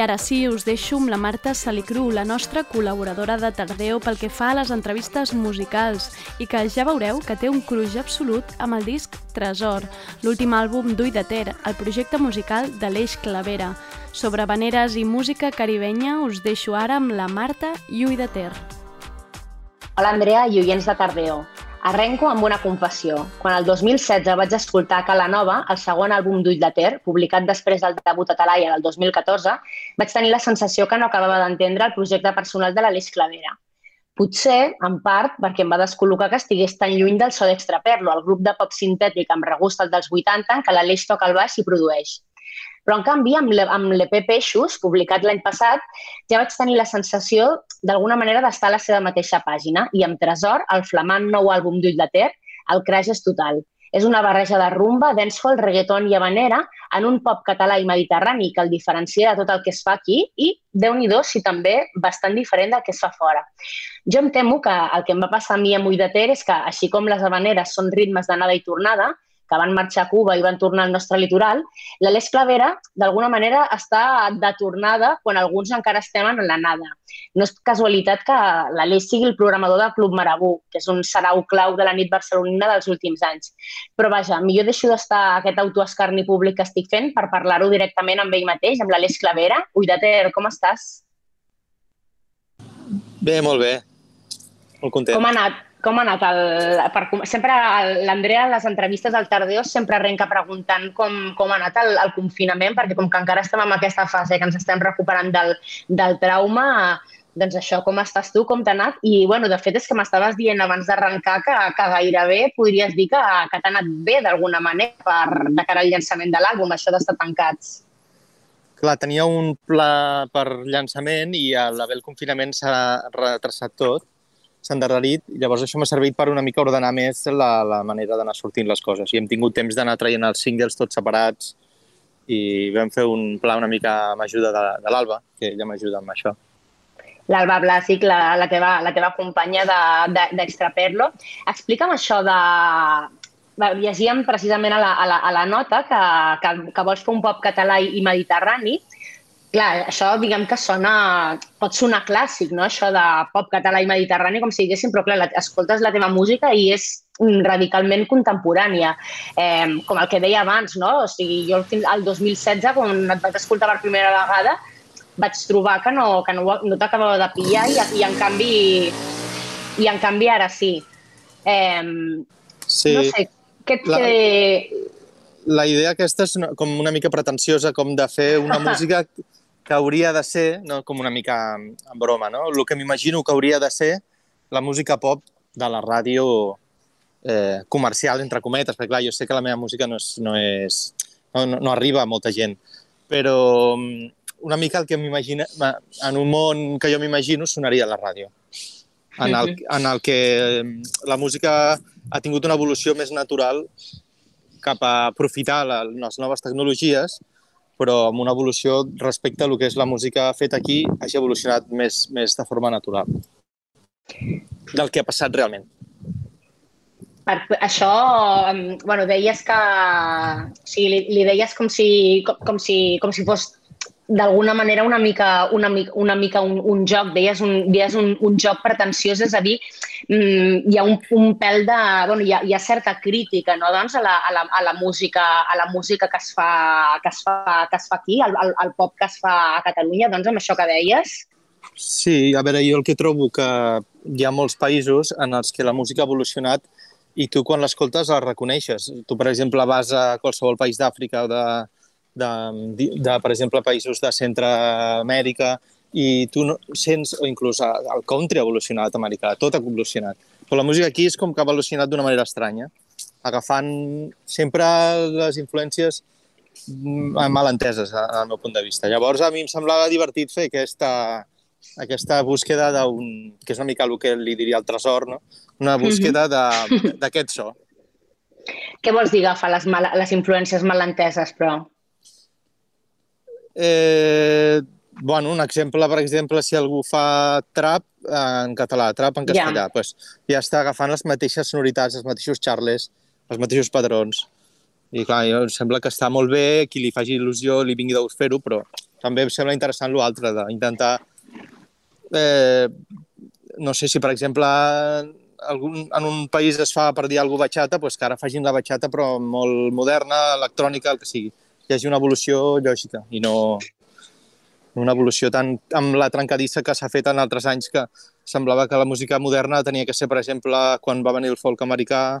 Chao. sí, us deixo amb la Marta Salicru, la nostra col·laboradora de Tardeo pel que fa a les entrevistes musicals i que ja veureu que té un cruix absolut amb el disc Tresor, l'últim àlbum d'Ui de Ter, el projecte musical de l'Eix Clavera. Sobre veneres i música caribenya us deixo ara amb la Marta i Ui de Ter. Hola Andrea i oients de Tardeo. Arrenco amb una confessió. Quan el 2016 vaig escoltar Cala Nova, el segon àlbum d'Ull de Ter, publicat després del debut a Talaia del 2014, vaig tenir la sensació que no acabava d'entendre el projecte personal de l'Aleix Clavera. Potser, en part, perquè em va descol·locar que estigués tan lluny del so d'Extraperlo, el grup de pop sintètic amb regust dels 80 en què l'Aleix toca el baix i produeix. Però, en canvi, amb l'EP Peixos, publicat l'any passat, ja vaig tenir la sensació, d'alguna manera, d'estar a la seva mateixa pàgina. I amb Tresor, el flamant nou àlbum d'Ull de Ter, el crash és total. És una barreja de rumba, dancehall, reggaeton i habanera en un pop català i mediterrani que el diferencia de tot el que es fa aquí i, déu nhi si també bastant diferent del que es fa fora. Jo em temo que el que em va passar a mi a Mull de Ter és que, així com les habaneres són ritmes d'anada i tornada, que van marxar a Cuba i van tornar al nostre litoral, la Les Clavera, d'alguna manera, està de tornada quan alguns encara estem en l'anada. No és casualitat que la Les sigui el programador del Club Marabú, que és un sarau clau de la nit barcelonina dels últims anys. Però vaja, millor deixo d'estar aquest autoescarni públic que estic fent per parlar-ho directament amb ell mateix, amb la Les Clavera. Uidater, com estàs? Bé, molt bé. Molt content. Com ha anat? Com ha anat? El, per, sempre l'Andrea a les entrevistes al Tardeo sempre arrenca preguntant com, com ha anat el, el confinament, perquè com que encara estem en aquesta fase que ens estem recuperant del, del trauma, doncs això, com estàs tu, com t'ha anat? I, bueno, de fet, és que m'estaves dient abans d'arrencar que, que gairebé podries dir que, que t'ha anat bé d'alguna manera per, de cara al llançament de l'àlbum, això d'estar tancats. Clar, tenia un pla per llançament i a l'haver el confinament s'ha retrasat tot s'ha endarrerit, llavors això m'ha servit per una mica ordenar més la, la manera d'anar sortint les coses. I hem tingut temps d'anar traient els singles tots separats i vam fer un pla una mica amb ajuda de, de l'Alba, que ella m'ajuda amb això. L'Alba Blàsic, la, la, teva, la teva companya d'Extraperlo. De, de, Explica'm això de... Llegíem precisament a la, a la, a la nota que, que, que vols fer un pop català i mediterrani, Clar, això diguem que sona, pot sonar clàssic, no? això de pop català i mediterrani, com si diguéssim, però clar, la, escoltes la teva música i és radicalment contemporània. Eh, com el que deia abans, no? O sigui, jo el 2016, quan et vaig escoltar per primera vegada, vaig trobar que no, que no, no t'acabava de pillar i, i, en canvi, i en canvi ara sí. Eh, sí. No sé, què, la, què... la idea aquesta és una, com una mica pretensiosa, com de fer una música que hauria de ser, no, com una mica en broma, no? el que m'imagino que hauria de ser la música pop de la ràdio eh, comercial, entre cometes, perquè clar, jo sé que la meva música no, és, no, és, no, no, no arriba a molta gent, però mm, una mica el que m'imagina, en un món que jo m'imagino, sonaria la ràdio. En el, en el que mm, la música ha tingut una evolució més natural cap a aprofitar la, les noves tecnologies però amb una evolució respecte a el que és la música feta aquí hagi evolucionat més, més de forma natural del que ha passat realment. Per això, bueno, deies que... O sigui, li, li deies com si, com, com, si, com si fos d'alguna manera una mica, una, una mica un, un joc, deies, un, deies un, un joc pretensiós, és a dir, mm, hi ha un, un pèl de... Bueno, hi ha, hi ha certa crítica no? doncs, a, la, a, la, a, la música, a la música que es fa, que es fa, que es fa aquí, al, al, al pop que es fa a Catalunya, doncs amb això que deies. Sí, a veure, jo el que trobo que hi ha molts països en els que la música ha evolucionat i tu quan l'escoltes la reconeixes. Tu, per exemple, vas a qualsevol país d'Àfrica o de, de, de, per exemple, països de Centroamèrica, i tu no, sents, o inclús el country ha evolucionat a Amèrica, tot ha evolucionat. Però la música aquí és com que ha evolucionat d'una manera estranya, agafant sempre les influències mal enteses, al meu punt de vista. Llavors, a mi em semblava divertit fer aquesta, aquesta búsqueda d'un... que és una mica el que li diria el tresor, no? Una búsqueda d'aquest so. Què vols dir agafar les, mal, les influències malenteses, però? Eh, bueno, un exemple, per exemple, si algú fa trap en català, trap en castellà, yeah. pues, ja està agafant les mateixes sonoritats, els mateixos charles, els mateixos padrons. I clar, jo, em sembla que està molt bé, qui li faci il·lusió li vingui de fer-ho, però també em sembla interessant l'altre, d'intentar... Eh, no sé si, per exemple, algun, en un país es fa per dir alguna bachata, pues que ara facin la bachata però molt moderna, electrònica, el que sigui hi hagi una evolució lògica i no una evolució tan amb la trencadissa que s'ha fet en altres anys que semblava que la música moderna tenia que ser, per exemple, quan va venir el folk americà,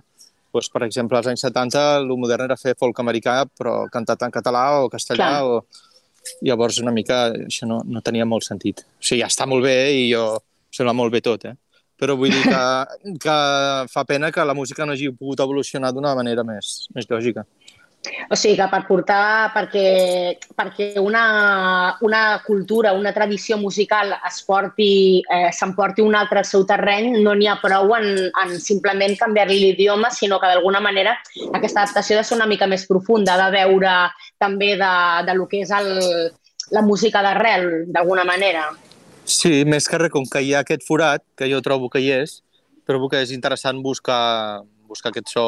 doncs, per exemple, als anys 70 el modern era fer folk americà però cantat en català o castellà Clar. o... Llavors, una mica, això no, no tenia molt sentit. O sigui, ja està molt bé i jo sembla molt bé tot, eh? Però vull dir que, que fa pena que la música no hagi pogut evolucionar d'una manera més, més lògica. O sigui que per portar, perquè, perquè una, una cultura, una tradició musical es porti, eh, s'emporti un altre al seu terreny, no n'hi ha prou en, en simplement canviar-li l'idioma, sinó que d'alguna manera aquesta adaptació ha de ser una mica més profunda, de veure també de, de lo que és el, la música d'arrel, d'alguna manera. Sí, més que res, com que hi ha aquest forat, que jo trobo que hi és, trobo que és interessant buscar, buscar aquest so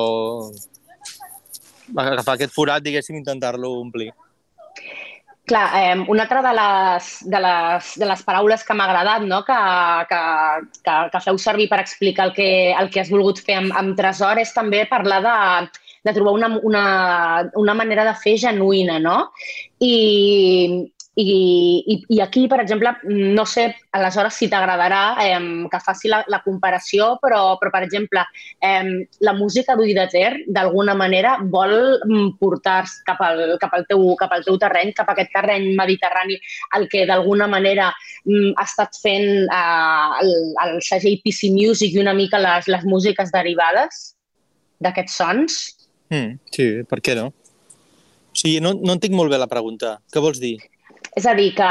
agafar aquest forat, diguéssim, intentar-lo omplir. Clar, eh, una altra de les, de les, de les paraules que m'ha agradat, no? que, que, que, que feu servir per explicar el que, el que has volgut fer amb, amb Tresor, és també parlar de, de trobar una, una, una manera de fer genuïna, no? I, i, i, I aquí, per exemple, no sé aleshores si t'agradarà eh, que faci la, la comparació, però, però per exemple, eh, la música d'Ull de Ter, d'alguna manera, vol mm, portar cap al, cap, al teu, cap al teu terreny, cap a aquest terreny mediterrani, el que d'alguna manera mm, ha estat fent eh, el, el segell PC Music i una mica les, les músiques derivades d'aquests sons. Mm, sí, per què no? O sigui, no, no entenc molt bé la pregunta. Què vols dir? És a dir, que,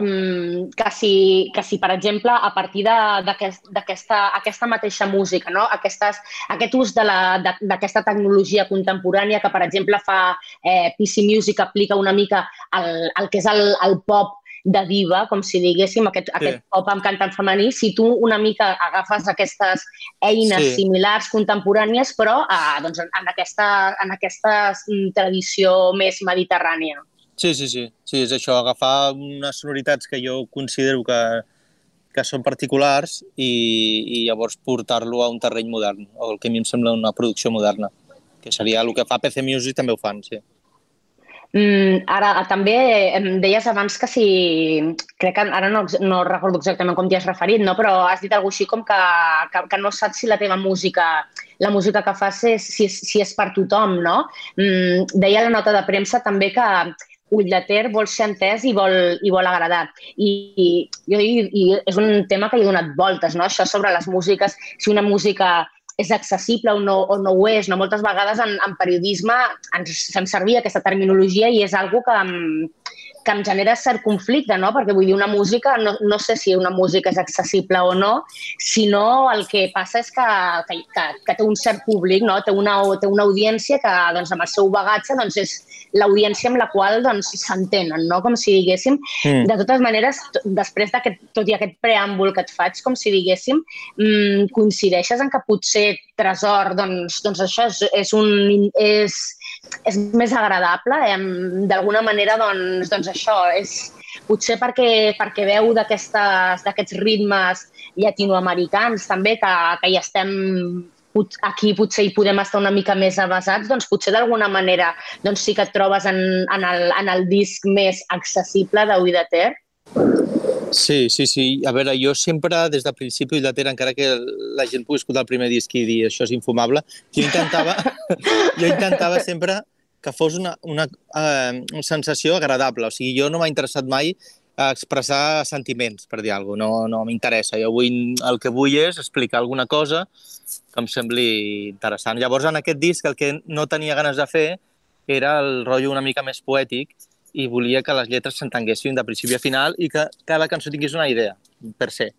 mm, que, si, que si, per exemple, a partir d'aquesta aquest, aquesta mateixa música, no? Aquestes, aquest ús d'aquesta tecnologia contemporània que, per exemple, fa eh, PC Music, aplica una mica el, el que és el, el pop de diva, com si diguéssim, aquest, sí. aquest pop amb cantant femení, si tu una mica agafes aquestes eines sí. similars, contemporànies, però eh, doncs en, aquesta, en aquesta tradició més mediterrània. Sí, sí, sí. Sí, és això, agafar unes sonoritats que jo considero que, que són particulars i, i llavors portar-lo a un terreny modern, o el que a mi em sembla una producció moderna, que seria el que fa PC Music, també ho fan, sí. Mm, ara, també em deies abans que si... Crec que ara no, no recordo exactament com t'hi has referit, no? però has dit alguna així com que, que, que no saps si la teva música, la música que fas, és, si, si és per tothom, no? Mm, deia la nota de premsa també que, ull de ter vol ser entès i vol, i vol agradar. I, i, i, i és un tema que hi he donat voltes, no? això sobre les músiques, si una música és accessible o no, o no ho és. No? Moltes vegades en, en periodisme ens fem servir aquesta terminologia i és algo que, que em genera cert conflicte, no? perquè vull dir, una música, no, no sé si una música és accessible o no, sinó el que passa és que, que, que, que té un cert públic, no? té, una, té una audiència que doncs, amb el seu bagatge doncs, és l'audiència amb la qual doncs, s'entenen, doncs, no? com si diguéssim. Mm. De totes maneres, després d'aquest, tot i aquest preàmbul que et faig, com si diguéssim, mmm, coincideixes en que potser Tresor, doncs, doncs això és, és un... És, és més agradable, eh? d'alguna manera, doncs, doncs això, és potser perquè, perquè veu d'aquests ritmes llatinoamericans també, que, que hi estem aquí potser hi podem estar una mica més avasats, doncs potser d'alguna manera doncs sí que et trobes en, en, el, en el disc més accessible de de Ter. Sí, sí, sí. A veure, jo sempre, des del principi de Ter, encara que la gent pugui escoltar el primer disc i dir això és infumable, jo intentava, jo intentava sempre que fos una, una, uh, una sensació agradable. O sigui, jo no m'ha interessat mai a expressar sentiments, per dir alguna cosa. No, no m'interessa. Jo vull, el que vull és explicar alguna cosa que em sembli interessant. Llavors, en aquest disc, el que no tenia ganes de fer era el rotllo una mica més poètic i volia que les lletres s'entenguessin de principi a final i que cada cançó tingués una idea, per ser.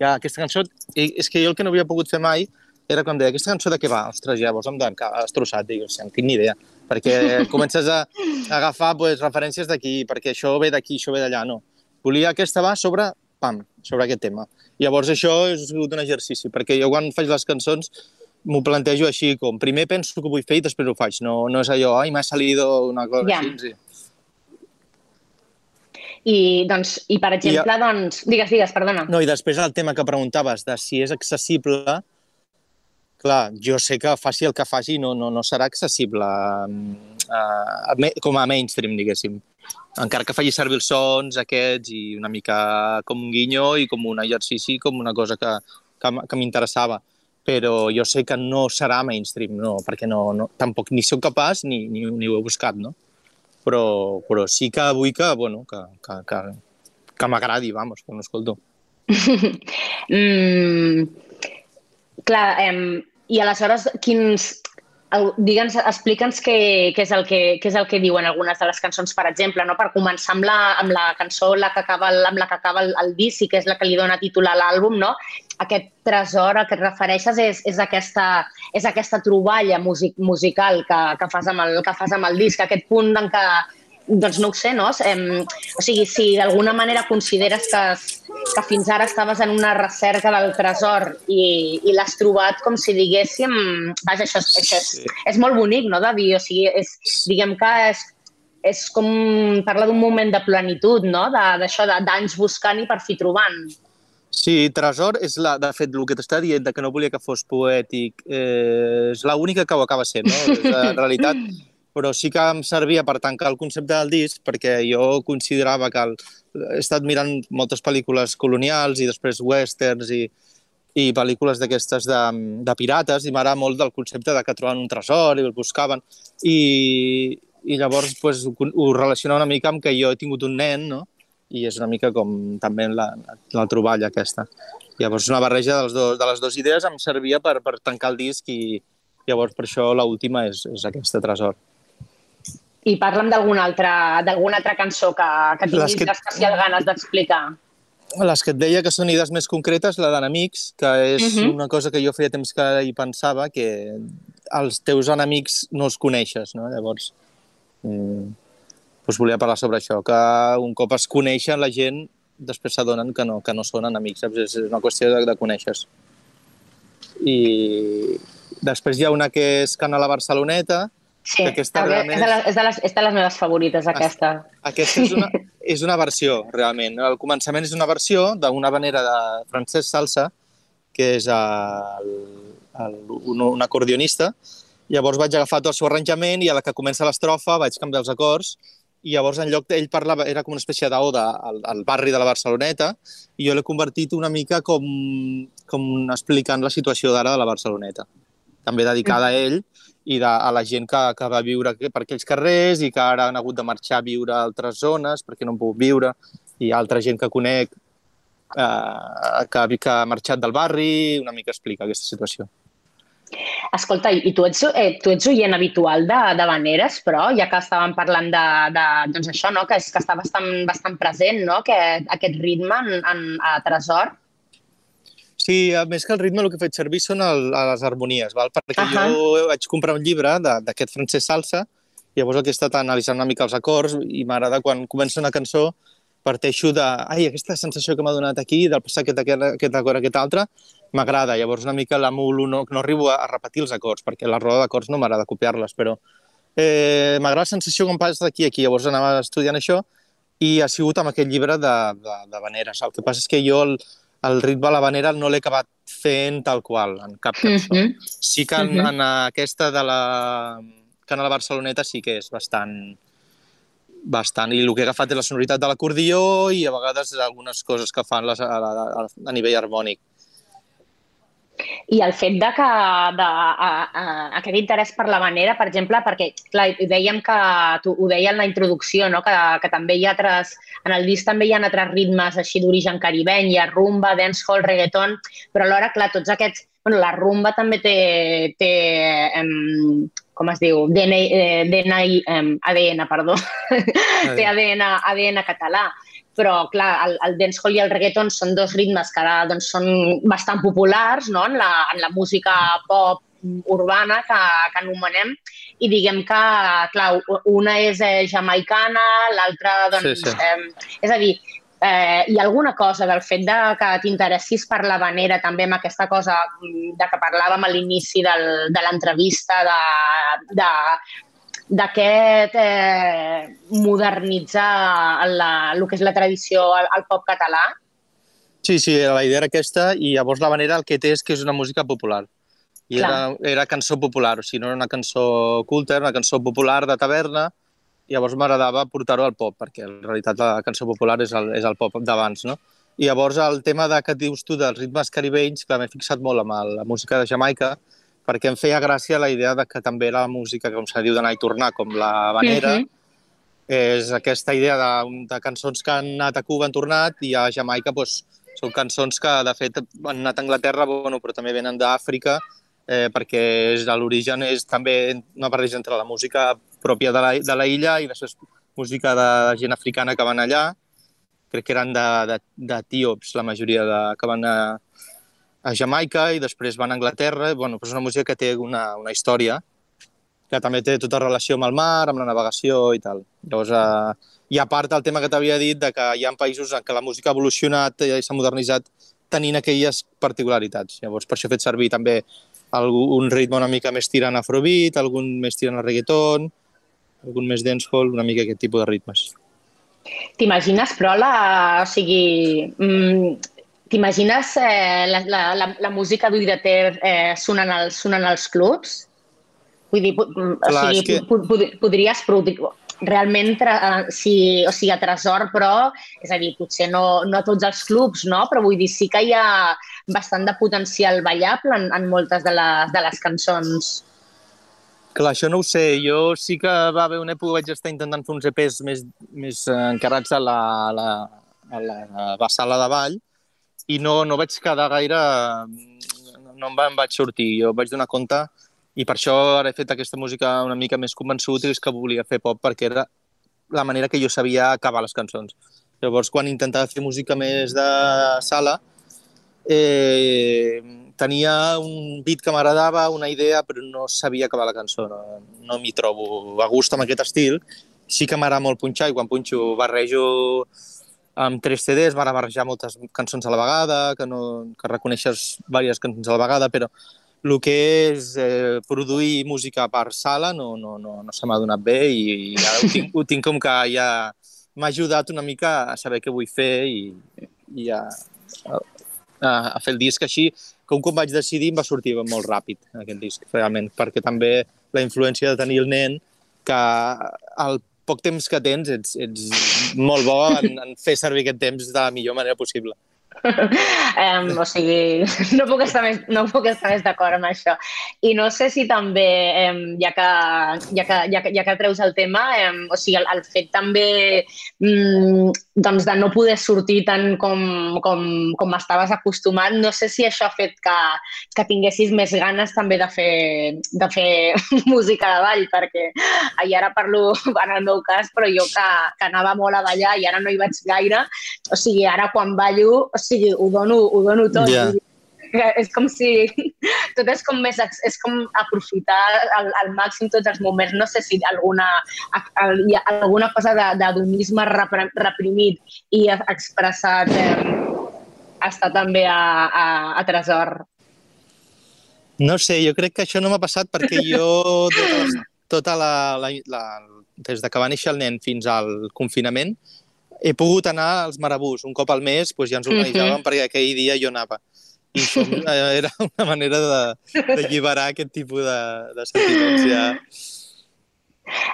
Ja, aquesta cançó, és que jo el que no havia pogut fer mai era quan deia, aquesta cançó de què va? Ostres, llavors em has destrossat, dic, o sigui, no tinc ni idea, perquè comences a, a agafar pues, referències d'aquí, perquè això ve d'aquí, això ve d'allà, no volia aquesta va sobre, pam, sobre aquest tema. Llavors això és sigut un exercici, perquè jo quan faig les cançons m'ho plantejo així, com primer penso que vull fer i després ho faig. No, no és allò, ai, m'ha salido una cosa ja. així. Sí. I, doncs, i per exemple, I, doncs... Digues, digues, perdona. No, i després el tema que preguntaves de si és accessible, clar, jo sé que faci el que faci no, no, no serà accessible a, com a mainstream, diguéssim encara que faci servir els sons aquests i una mica com un guinyo i com un exercici, com una cosa que, que, que m'interessava. Però jo sé que no serà mainstream, no, perquè no, no, tampoc ni sóc capaç ni, ni, ni ho he buscat, no? Però, però sí que vull que, bueno, que, que, que, que m'agradi, vamos, quan ho escolto. mm, clar, eh, i aleshores quins, digue'ns, explica'ns què, què, és el que, què és el que diuen algunes de les cançons, per exemple, no? per començar amb la, amb la cançó la que acaba, amb la que acaba el, el disc i que és la que li dona títol a l'àlbum, no? aquest tresor a què et refereixes és, és, aquesta, és aquesta troballa music, musical que, que, fas amb el, que fas amb el disc, aquest punt en què doncs no ho sé, no? Eh, o sigui, si d'alguna manera consideres que, que fins ara estaves en una recerca del tresor i, i l'has trobat com si diguéssim... Vaja, això, és, això és, sí. és molt bonic, no, de dir? O sigui, és, diguem que és, és com parlar d'un moment de plenitud, no? D'això, d'anys buscant i per fi trobant. Sí, Tresor és, la, de fet, el que t'està dient de que no volia que fos poètic, eh, és l'única que ho acaba sent, no? En realitat, però sí que em servia per tancar el concepte del disc perquè jo considerava que el, he estat mirant moltes pel·lícules colonials i després westerns i, i pel·lícules d'aquestes de, de pirates i m'agrada molt del concepte de que troben un tresor i el buscaven i, i llavors pues, ho, ho relaciona una mica amb que jo he tingut un nen no? i és una mica com també la, la troballa aquesta. Llavors una barreja de les, dos, de les dues idees em servia per, per tancar el disc i llavors per això l'última és, és aquesta tresor i parla'm d'alguna altra, altra cançó que, que tinguis que... especial ganes d'explicar. Les que et deia que són idees més concretes, la d'enemics, que és uh -huh. una cosa que jo feia temps que hi pensava, que els teus enemics no els coneixes, no? Llavors, mm, doncs volia parlar sobre això, que un cop es coneixen la gent, després s'adonen que no, que no són enemics, saps? És una qüestió de, de conèixer I després hi ha una que és Cana la Barceloneta, Sí, aquesta realment és, de les, és, de les, és de les meves favorites, aquesta. Aquesta és una, és una versió, realment. El començament és una versió d'una manera de Francesc Salsa, que és el, el, un, un acordionista. Llavors vaig agafar tot el seu arranjament i a la que comença l'estrofa vaig canviar els acords i llavors en lloc d'ell parlava, era com una espècie d'oda al, al barri de la Barceloneta i jo l'he convertit una mica com, com explicant la situació d'ara de la Barceloneta. També dedicada a ell i de, a la gent que, que va viure per aquells carrers i que ara han hagut de marxar a viure a altres zones perquè no han pogut viure, i altra gent que conec eh, que, que ha marxat del barri, una mica explica aquesta situació. Escolta, i tu ets, eh, tu ets oient habitual de, de Vaneres, però ja que estàvem parlant de, de doncs això, no? que, és, que està bastant, bastant present, no? que aquest ritme en, en, a Tresor, Sí, a més que el ritme el que he fet servir són el, les harmonies, val? perquè uh -huh. jo vaig comprar un llibre d'aquest Francesc Salsa i llavors el que he estat analitzant una mica els acords i m'agrada quan comença una cançó parteixo de, ai, aquesta sensació que m'ha donat aquí, del passar aquest, aquest, aquest acord, aquest altre, m'agrada. Llavors una mica l'amulo, no, no arribo a, a repetir els acords, perquè la roda d'acords no m'agrada copiar-les, però eh, m'agrada la sensació quan passa d'aquí a aquí. Llavors anava estudiant això i ha sigut amb aquest llibre de, de, de Vaneres. El que passa és que jo el, el ritme a la vanera no l'he acabat fent tal qual, en cap cançó. Mm -hmm. Sí que en, mm -hmm. en aquesta de la Canal Barceloneta sí que és bastant bastant, i el que he agafat és la sonoritat de l'acordió i a vegades algunes coses que fan les, a, a, a nivell harmònic. I el fet de que de, a, a, aquest interès per la manera, per exemple, perquè clar, dèiem que tu ho deia en la introducció, no? que, que també hi ha altres, en el disc també hi ha altres ritmes així d'origen caribeny, hi ha rumba, dancehall, reggaeton, però alhora, clar, tots aquests... Bueno, la rumba també té, té um, com es diu, DNA, eh, DNA um, ADN, perdó, té ADN, ADN català però clar, el, el dancehall i el reggaeton són dos ritmes que ara doncs, són bastant populars no? en, la, en la música pop urbana que, que anomenem i diguem que, clar, una és eh, jamaicana, l'altra, doncs, sí, sí. Eh, és a dir, eh, hi ha alguna cosa del fet de que t'interessis per la vanera, també amb aquesta cosa de que parlàvem a l'inici de l'entrevista, de, de d'aquest eh, modernitzar la, el que és la tradició al, al pop català? Sí, sí, la idea era aquesta i llavors la manera el que té és que és una música popular. I era, era cançó popular, o sigui, no era una cançó culta, era una cançó popular de taverna, i llavors m'agradava portar-ho al pop, perquè en realitat la cançó popular és el, és el pop d'abans, no? I llavors el tema de que dius tu dels ritmes caribenys, que m'he fixat molt amb la música de Jamaica, perquè em feia gràcia la idea de que també la música, com s'ha diu d'anar i tornar, com la vanera, uh -huh. és aquesta idea de, de cançons que han anat a Cuba, han tornat, i a Jamaica doncs, són cançons que, de fet, han anat a Anglaterra, bueno, però també venen d'Àfrica, eh, perquè és, l'origen és també una barreja entre la música pròpia de la, de la illa i després música de gent africana que van allà. Crec que eren d'etíops, la majoria de, que van a, a Jamaica i després van a Anglaterra. Bueno, és una música que té una, una història que també té tota relació amb el mar, amb la navegació i tal. Llavors, eh, i a part el tema que t'havia dit de que hi ha països en què la música ha evolucionat i s'ha modernitzat tenint aquelles particularitats. Llavors, per això he fet servir també algun ritme una mica més tirant afrobeat, algun més tirant a reggaeton, algun més dancehall, una mica aquest tipus de ritmes. T'imagines, però, la, o sigui, mm, t'imagines eh, la, la, la, la música d'Ull de Ter eh, sonant, als, sonant als clubs? Vull dir, mm, o Clar, sigui, que... pod podries realment, eh, si, o sigui, a Tresor, però, és a dir, potser no, no a tots els clubs, no? però vull dir, sí que hi ha bastant de potencial ballable en, en moltes de les, de les cançons. Clar, això no ho sé. Jo sí que va haver una època que vaig estar intentant fer uns EPs més, més encarats a la, a la, a la, a la sala de ball i no, no vaig quedar gaire... No em, va, em vaig sortir. Jo vaig donar compte i per això ara he fet aquesta música una mica més convençut i és que volia fer pop perquè era la manera que jo sabia acabar les cançons. Llavors, quan intentava fer música més de sala, eh, tenia un beat que m'agradava, una idea, però no sabia acabar la cançó. No, no m'hi trobo a gust amb aquest estil. Sí que m'agrada molt punxar i quan punxo barrejo amb tres CDs, m'agrada barrejar moltes cançons a la vegada, que, no, que reconeixes diverses cançons a la vegada, però el que és eh, produir música per sala no, no, no, no se m'ha donat bé i, i ara ho tinc, ho tinc com que ja m'ha ajudat una mica a saber què vull fer i, i a, a, a fer el disc així. Com quan vaig decidir em va sortir molt ràpid aquest disc, realment, perquè també la influència de tenir el nen que al poc temps que tens ets, ets molt bo en, en fer servir aquest temps de la millor manera possible um, o sigui, no puc estar més, no puc estar més d'acord amb això. I no sé si també, um, ja, que, ja, que, ja, que, ja que treus el tema, um, o sigui, el, el fet també um, doncs de no poder sortir tant com, com, com estaves acostumat, no sé si això ha fet que, que tinguessis més ganes també de fer, de fer música de ball, perquè i ara parlo en el meu cas, però jo que, que anava molt a ballar i ara no hi vaig gaire, o sigui, ara quan ballo, o ho dono, ho dono tot. Yeah. És com si tot és com més, és com aprofitar al, al màxim tots els moments. No sé si alguna, hi ha alguna cosa d'adonisme reprimit i expressat eh, està també a, a, a Tresor. No sé, jo crec que això no m'ha passat perquè jo tota, tota la, la, la, des de que va néixer el nen fins al confinament he pogut anar als marabús un cop al mes, doncs ja ens organitzàvem mm -hmm. perquè aquell dia jo anava. I això era una manera d'alliberar aquest tipus de, de sentiments ja.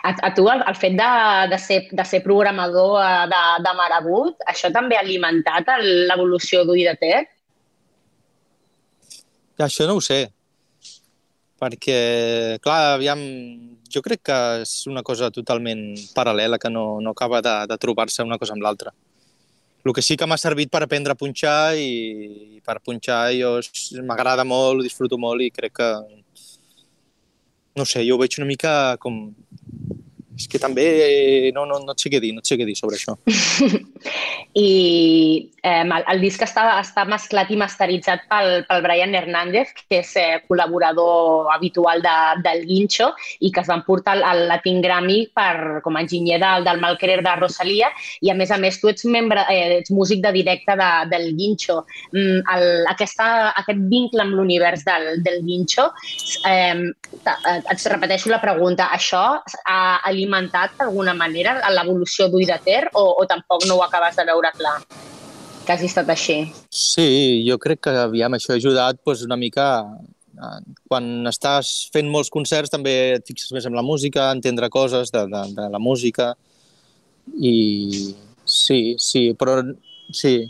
A, a tu, el, el fet de, de, ser, de ser programador eh, de, de Marabut, això també ha alimentat l'evolució d'Ui de Tec? Això no ho sé. Perquè, clar, aviam, jo crec que és una cosa totalment paral·lela, que no, no acaba de, de trobar-se una cosa amb l'altra. El que sí que m'ha servit per aprendre a punxar i, i per punxar jo m'agrada molt, ho disfruto molt i crec que, no sé, jo ho veig una mica com, és que també no, no, no et sé què dir, no et sé què dir sobre això. I eh, el, el disc està, està mesclat i masteritzat pel, pel Brian Hernández, que és eh, col·laborador habitual de, del Guincho i que es van portar al Latin Grammy per, com a enginyer del, del Malquerer de Rosalia i a més a més tu ets, membre, eh, ets músic de directe de, del Guincho. Mm, el, aquesta, aquest vincle amb l'univers del, del Guincho, eh, et repeteixo la pregunta, això ha, ha alimentat d'alguna manera l'evolució d'Ui de Ter o, o tampoc no ho acabes de veure clar? Que hagi estat així. Sí, jo crec que aviam, això ha ajudat doncs, una mica quan estàs fent molts concerts també et fixes més en la música, entendre coses de, de, de la música i sí, sí, però sí.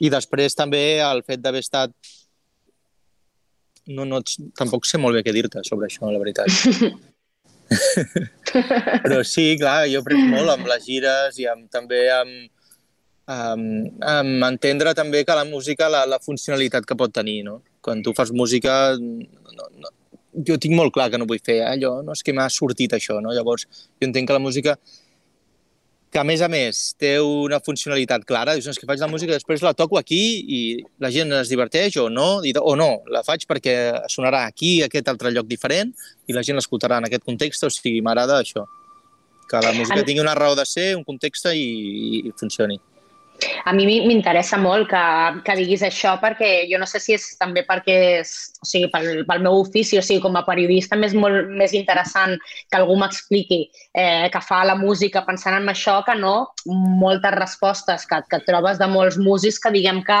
I després també el fet d'haver estat no, no, tampoc sé molt bé què dir-te sobre això, la veritat. Però sí, clar, jo he molt amb les gires i amb, també amb, amb, amb entendre també que la música, la, la funcionalitat que pot tenir, no? Quan tu fas música, no, no, jo tinc molt clar que no vull fer allò, no és que m'ha sortit això, no? Llavors, jo entenc que la música que a més a més té una funcionalitat clara, dius, és que faig la música, després la toco aquí i la gent es diverteix o no, i, o no, la faig perquè sonarà aquí, aquest altre lloc diferent, i la gent l'escoltarà en aquest context, o sigui, m'agrada això, que la música tingui una raó de ser, un context i, i funcioni. A mi m'interessa molt que, que diguis això perquè jo no sé si és també perquè és, o sigui, pel, pel meu ofici, o sigui, com a periodista m'és molt més interessant que algú m'expliqui eh, que fa la música pensant en això que no moltes respostes que, que trobes de molts músics que diguem que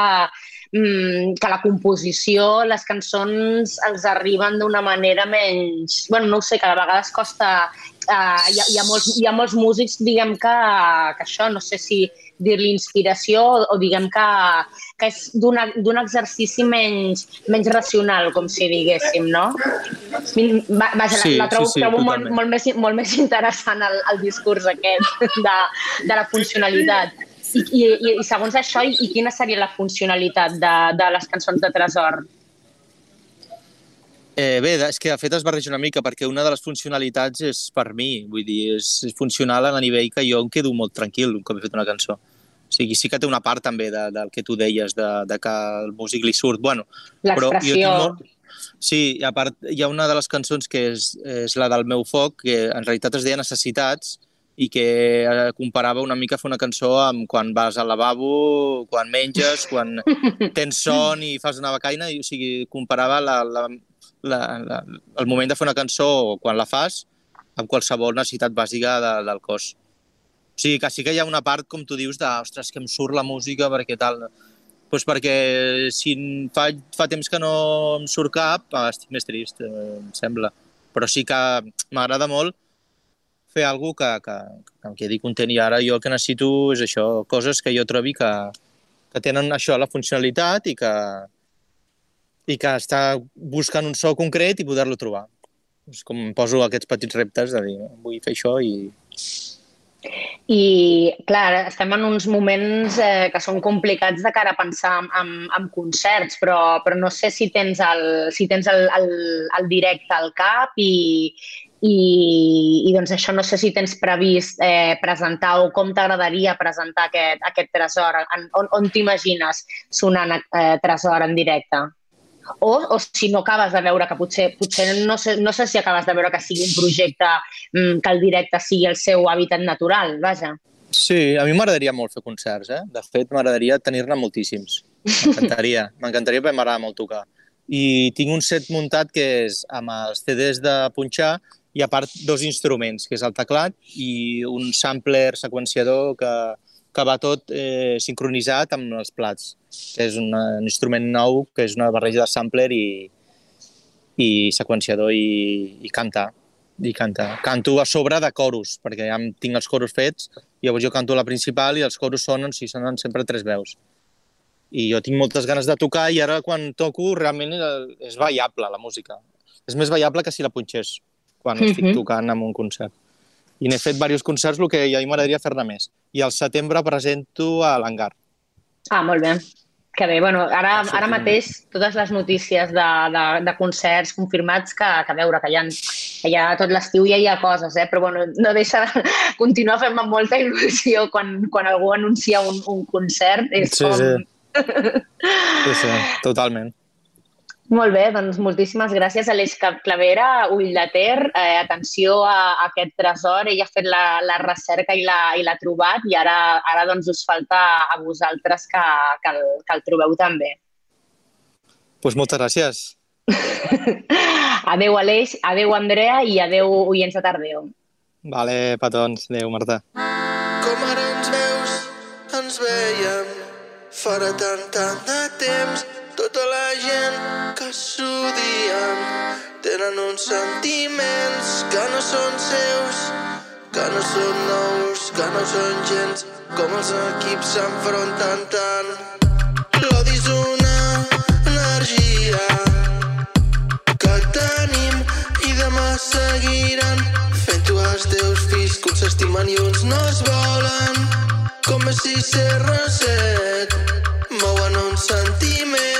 mm, que la composició, les cançons els arriben d'una manera menys... bueno, no ho sé, que a vegades costa... Uh, hi, ha, hi, ha molts, hi ha molts músics, diguem que, que això, no sé si dir-li inspiració o, o diguem que, que és d'un exercici menys, menys racional, com si diguéssim, no? Vaja, sí, la, la trobo, sí, sí, trobo molt, molt, més, molt més interessant el, el discurs aquest de, de la funcionalitat. I, i, i segons això, i, i quina seria la funcionalitat de, de les cançons de Tresor? Eh, bé, és que de fet es barreja una mica perquè una de les funcionalitats és per mi, vull dir, és, és funcional a nivell que jo em quedo molt tranquil un cop he fet una cançó. O sigui, sí que té una part també de, del que tu deies, de, de que el músic li surt, bueno, tinc molt... Sí, a part hi ha una de les cançons que és, és la del meu foc, que en realitat es deia Necessitats, i que eh, comparava una mica fer una cançó amb quan vas al lavabo, quan menges, quan tens son i fas una becaina, i, o sigui, comparava la, la, la, la, el moment de fer una cançó quan la fas amb qualsevol necessitat bàsica de, del cos. O sigui, que sí que hi ha una part, com tu dius, de, ostres, que em surt la música perquè tal... Pues perquè si fa, fa temps que no em surt cap, ah, estic més trist, eh, em sembla. Però sí que m'agrada molt fer alguna que, que, que em quedi content. I ara jo el que necessito és això, coses que jo trobi que, que tenen això, la funcionalitat i que, i que està buscant un so concret i poder-lo trobar. És com em poso aquests petits reptes de dir, vull fer això i... I, clar, estem en uns moments eh, que són complicats de cara a pensar en, en, en concerts, però, però no sé si tens el, si tens el, el, el directe al cap i, i, i doncs això no sé si tens previst eh, presentar o com t'agradaria presentar aquest, aquest tresor, en, on, on t'imagines sonant eh, tresor en directe? O, o si no acabes de veure que potser, potser no, sé, no sé si acabes de veure que sigui un projecte mm, que el directe sigui el seu hàbitat natural, vaja. Sí, a mi m'agradaria molt fer concerts, eh? De fet, m'agradaria tenir-ne moltíssims. M'encantaria, m'encantaria perquè m'agrada molt tocar. I tinc un set muntat que és amb els CDs de punxar i a part dos instruments, que és el teclat i un sampler seqüenciador que, que va tot eh, sincronitzat amb els plats, que és un, un instrument nou, que és una barreja de sampler i, i seqüenciador i, i cantar. I canta. Canto a sobre de coros, perquè ja tinc els coros fets, i llavors jo canto la principal i els coros sonen, si sonen sempre tres veus. I jo tinc moltes ganes de tocar i ara quan toco realment és ballable la música. És més ballable que si la punxés quan uh -huh. estic tocant en un concert. I n'he fet diversos concerts, el que ja m'agradaria fer-ne més. I al setembre presento a l'Hangar. Ah, molt bé. Que bé, bueno, ara, ara mateix totes les notícies de, de, de concerts confirmats que, que veure, que hi ha, que hi ha tot l'estiu ja hi ha coses, eh? però bueno, no deixa de continuar fent-me molta il·lusió quan, quan algú anuncia un, un concert. És sí, com... sí. sí, sí, totalment. Molt bé, doncs moltíssimes gràcies a l'Eix Clavera, Ull de Ter. Eh, atenció a, a aquest tresor. Ell ha fet la, la recerca i l'ha trobat i ara, ara doncs us falta a vosaltres que, que, el, que el trobeu també. Doncs pues moltes gràcies. adeu, Aleix, adeu, Andrea, i adeu, oients de Tardeo. Vale, petons. Adeu, Marta. Com ara ens veus, ens veiem, farà tant, tant de temps tota la gent que s'odien. Tenen uns sentiments que no són seus, que no són nous, que no són gens. Com els equips s'enfronten tant. L'odi és una energia que tenim i demà seguiran fent-ho els teus fills que uns s'estimen i uns no es volen. Com si ser reset mouen uns sentiments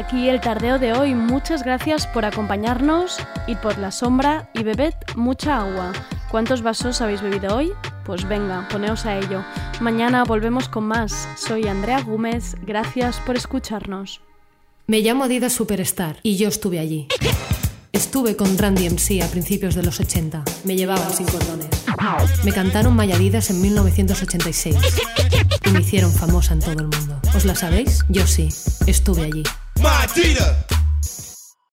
aquí el tardeo de hoy. Muchas gracias por acompañarnos, ir por la sombra y bebed mucha agua. ¿Cuántos vasos habéis bebido hoy? Pues venga, poneos a ello. Mañana volvemos con más. Soy Andrea Gómez, gracias por escucharnos. Me llamo Adidas Superstar y yo estuve allí. Estuve con Randy MC a principios de los 80. Me llevaban sin cordones. Me cantaron Mayadidas en 1986 y me hicieron famosa en todo el mundo. ¿Os la sabéis? Yo sí. Estuve allí. Adidas.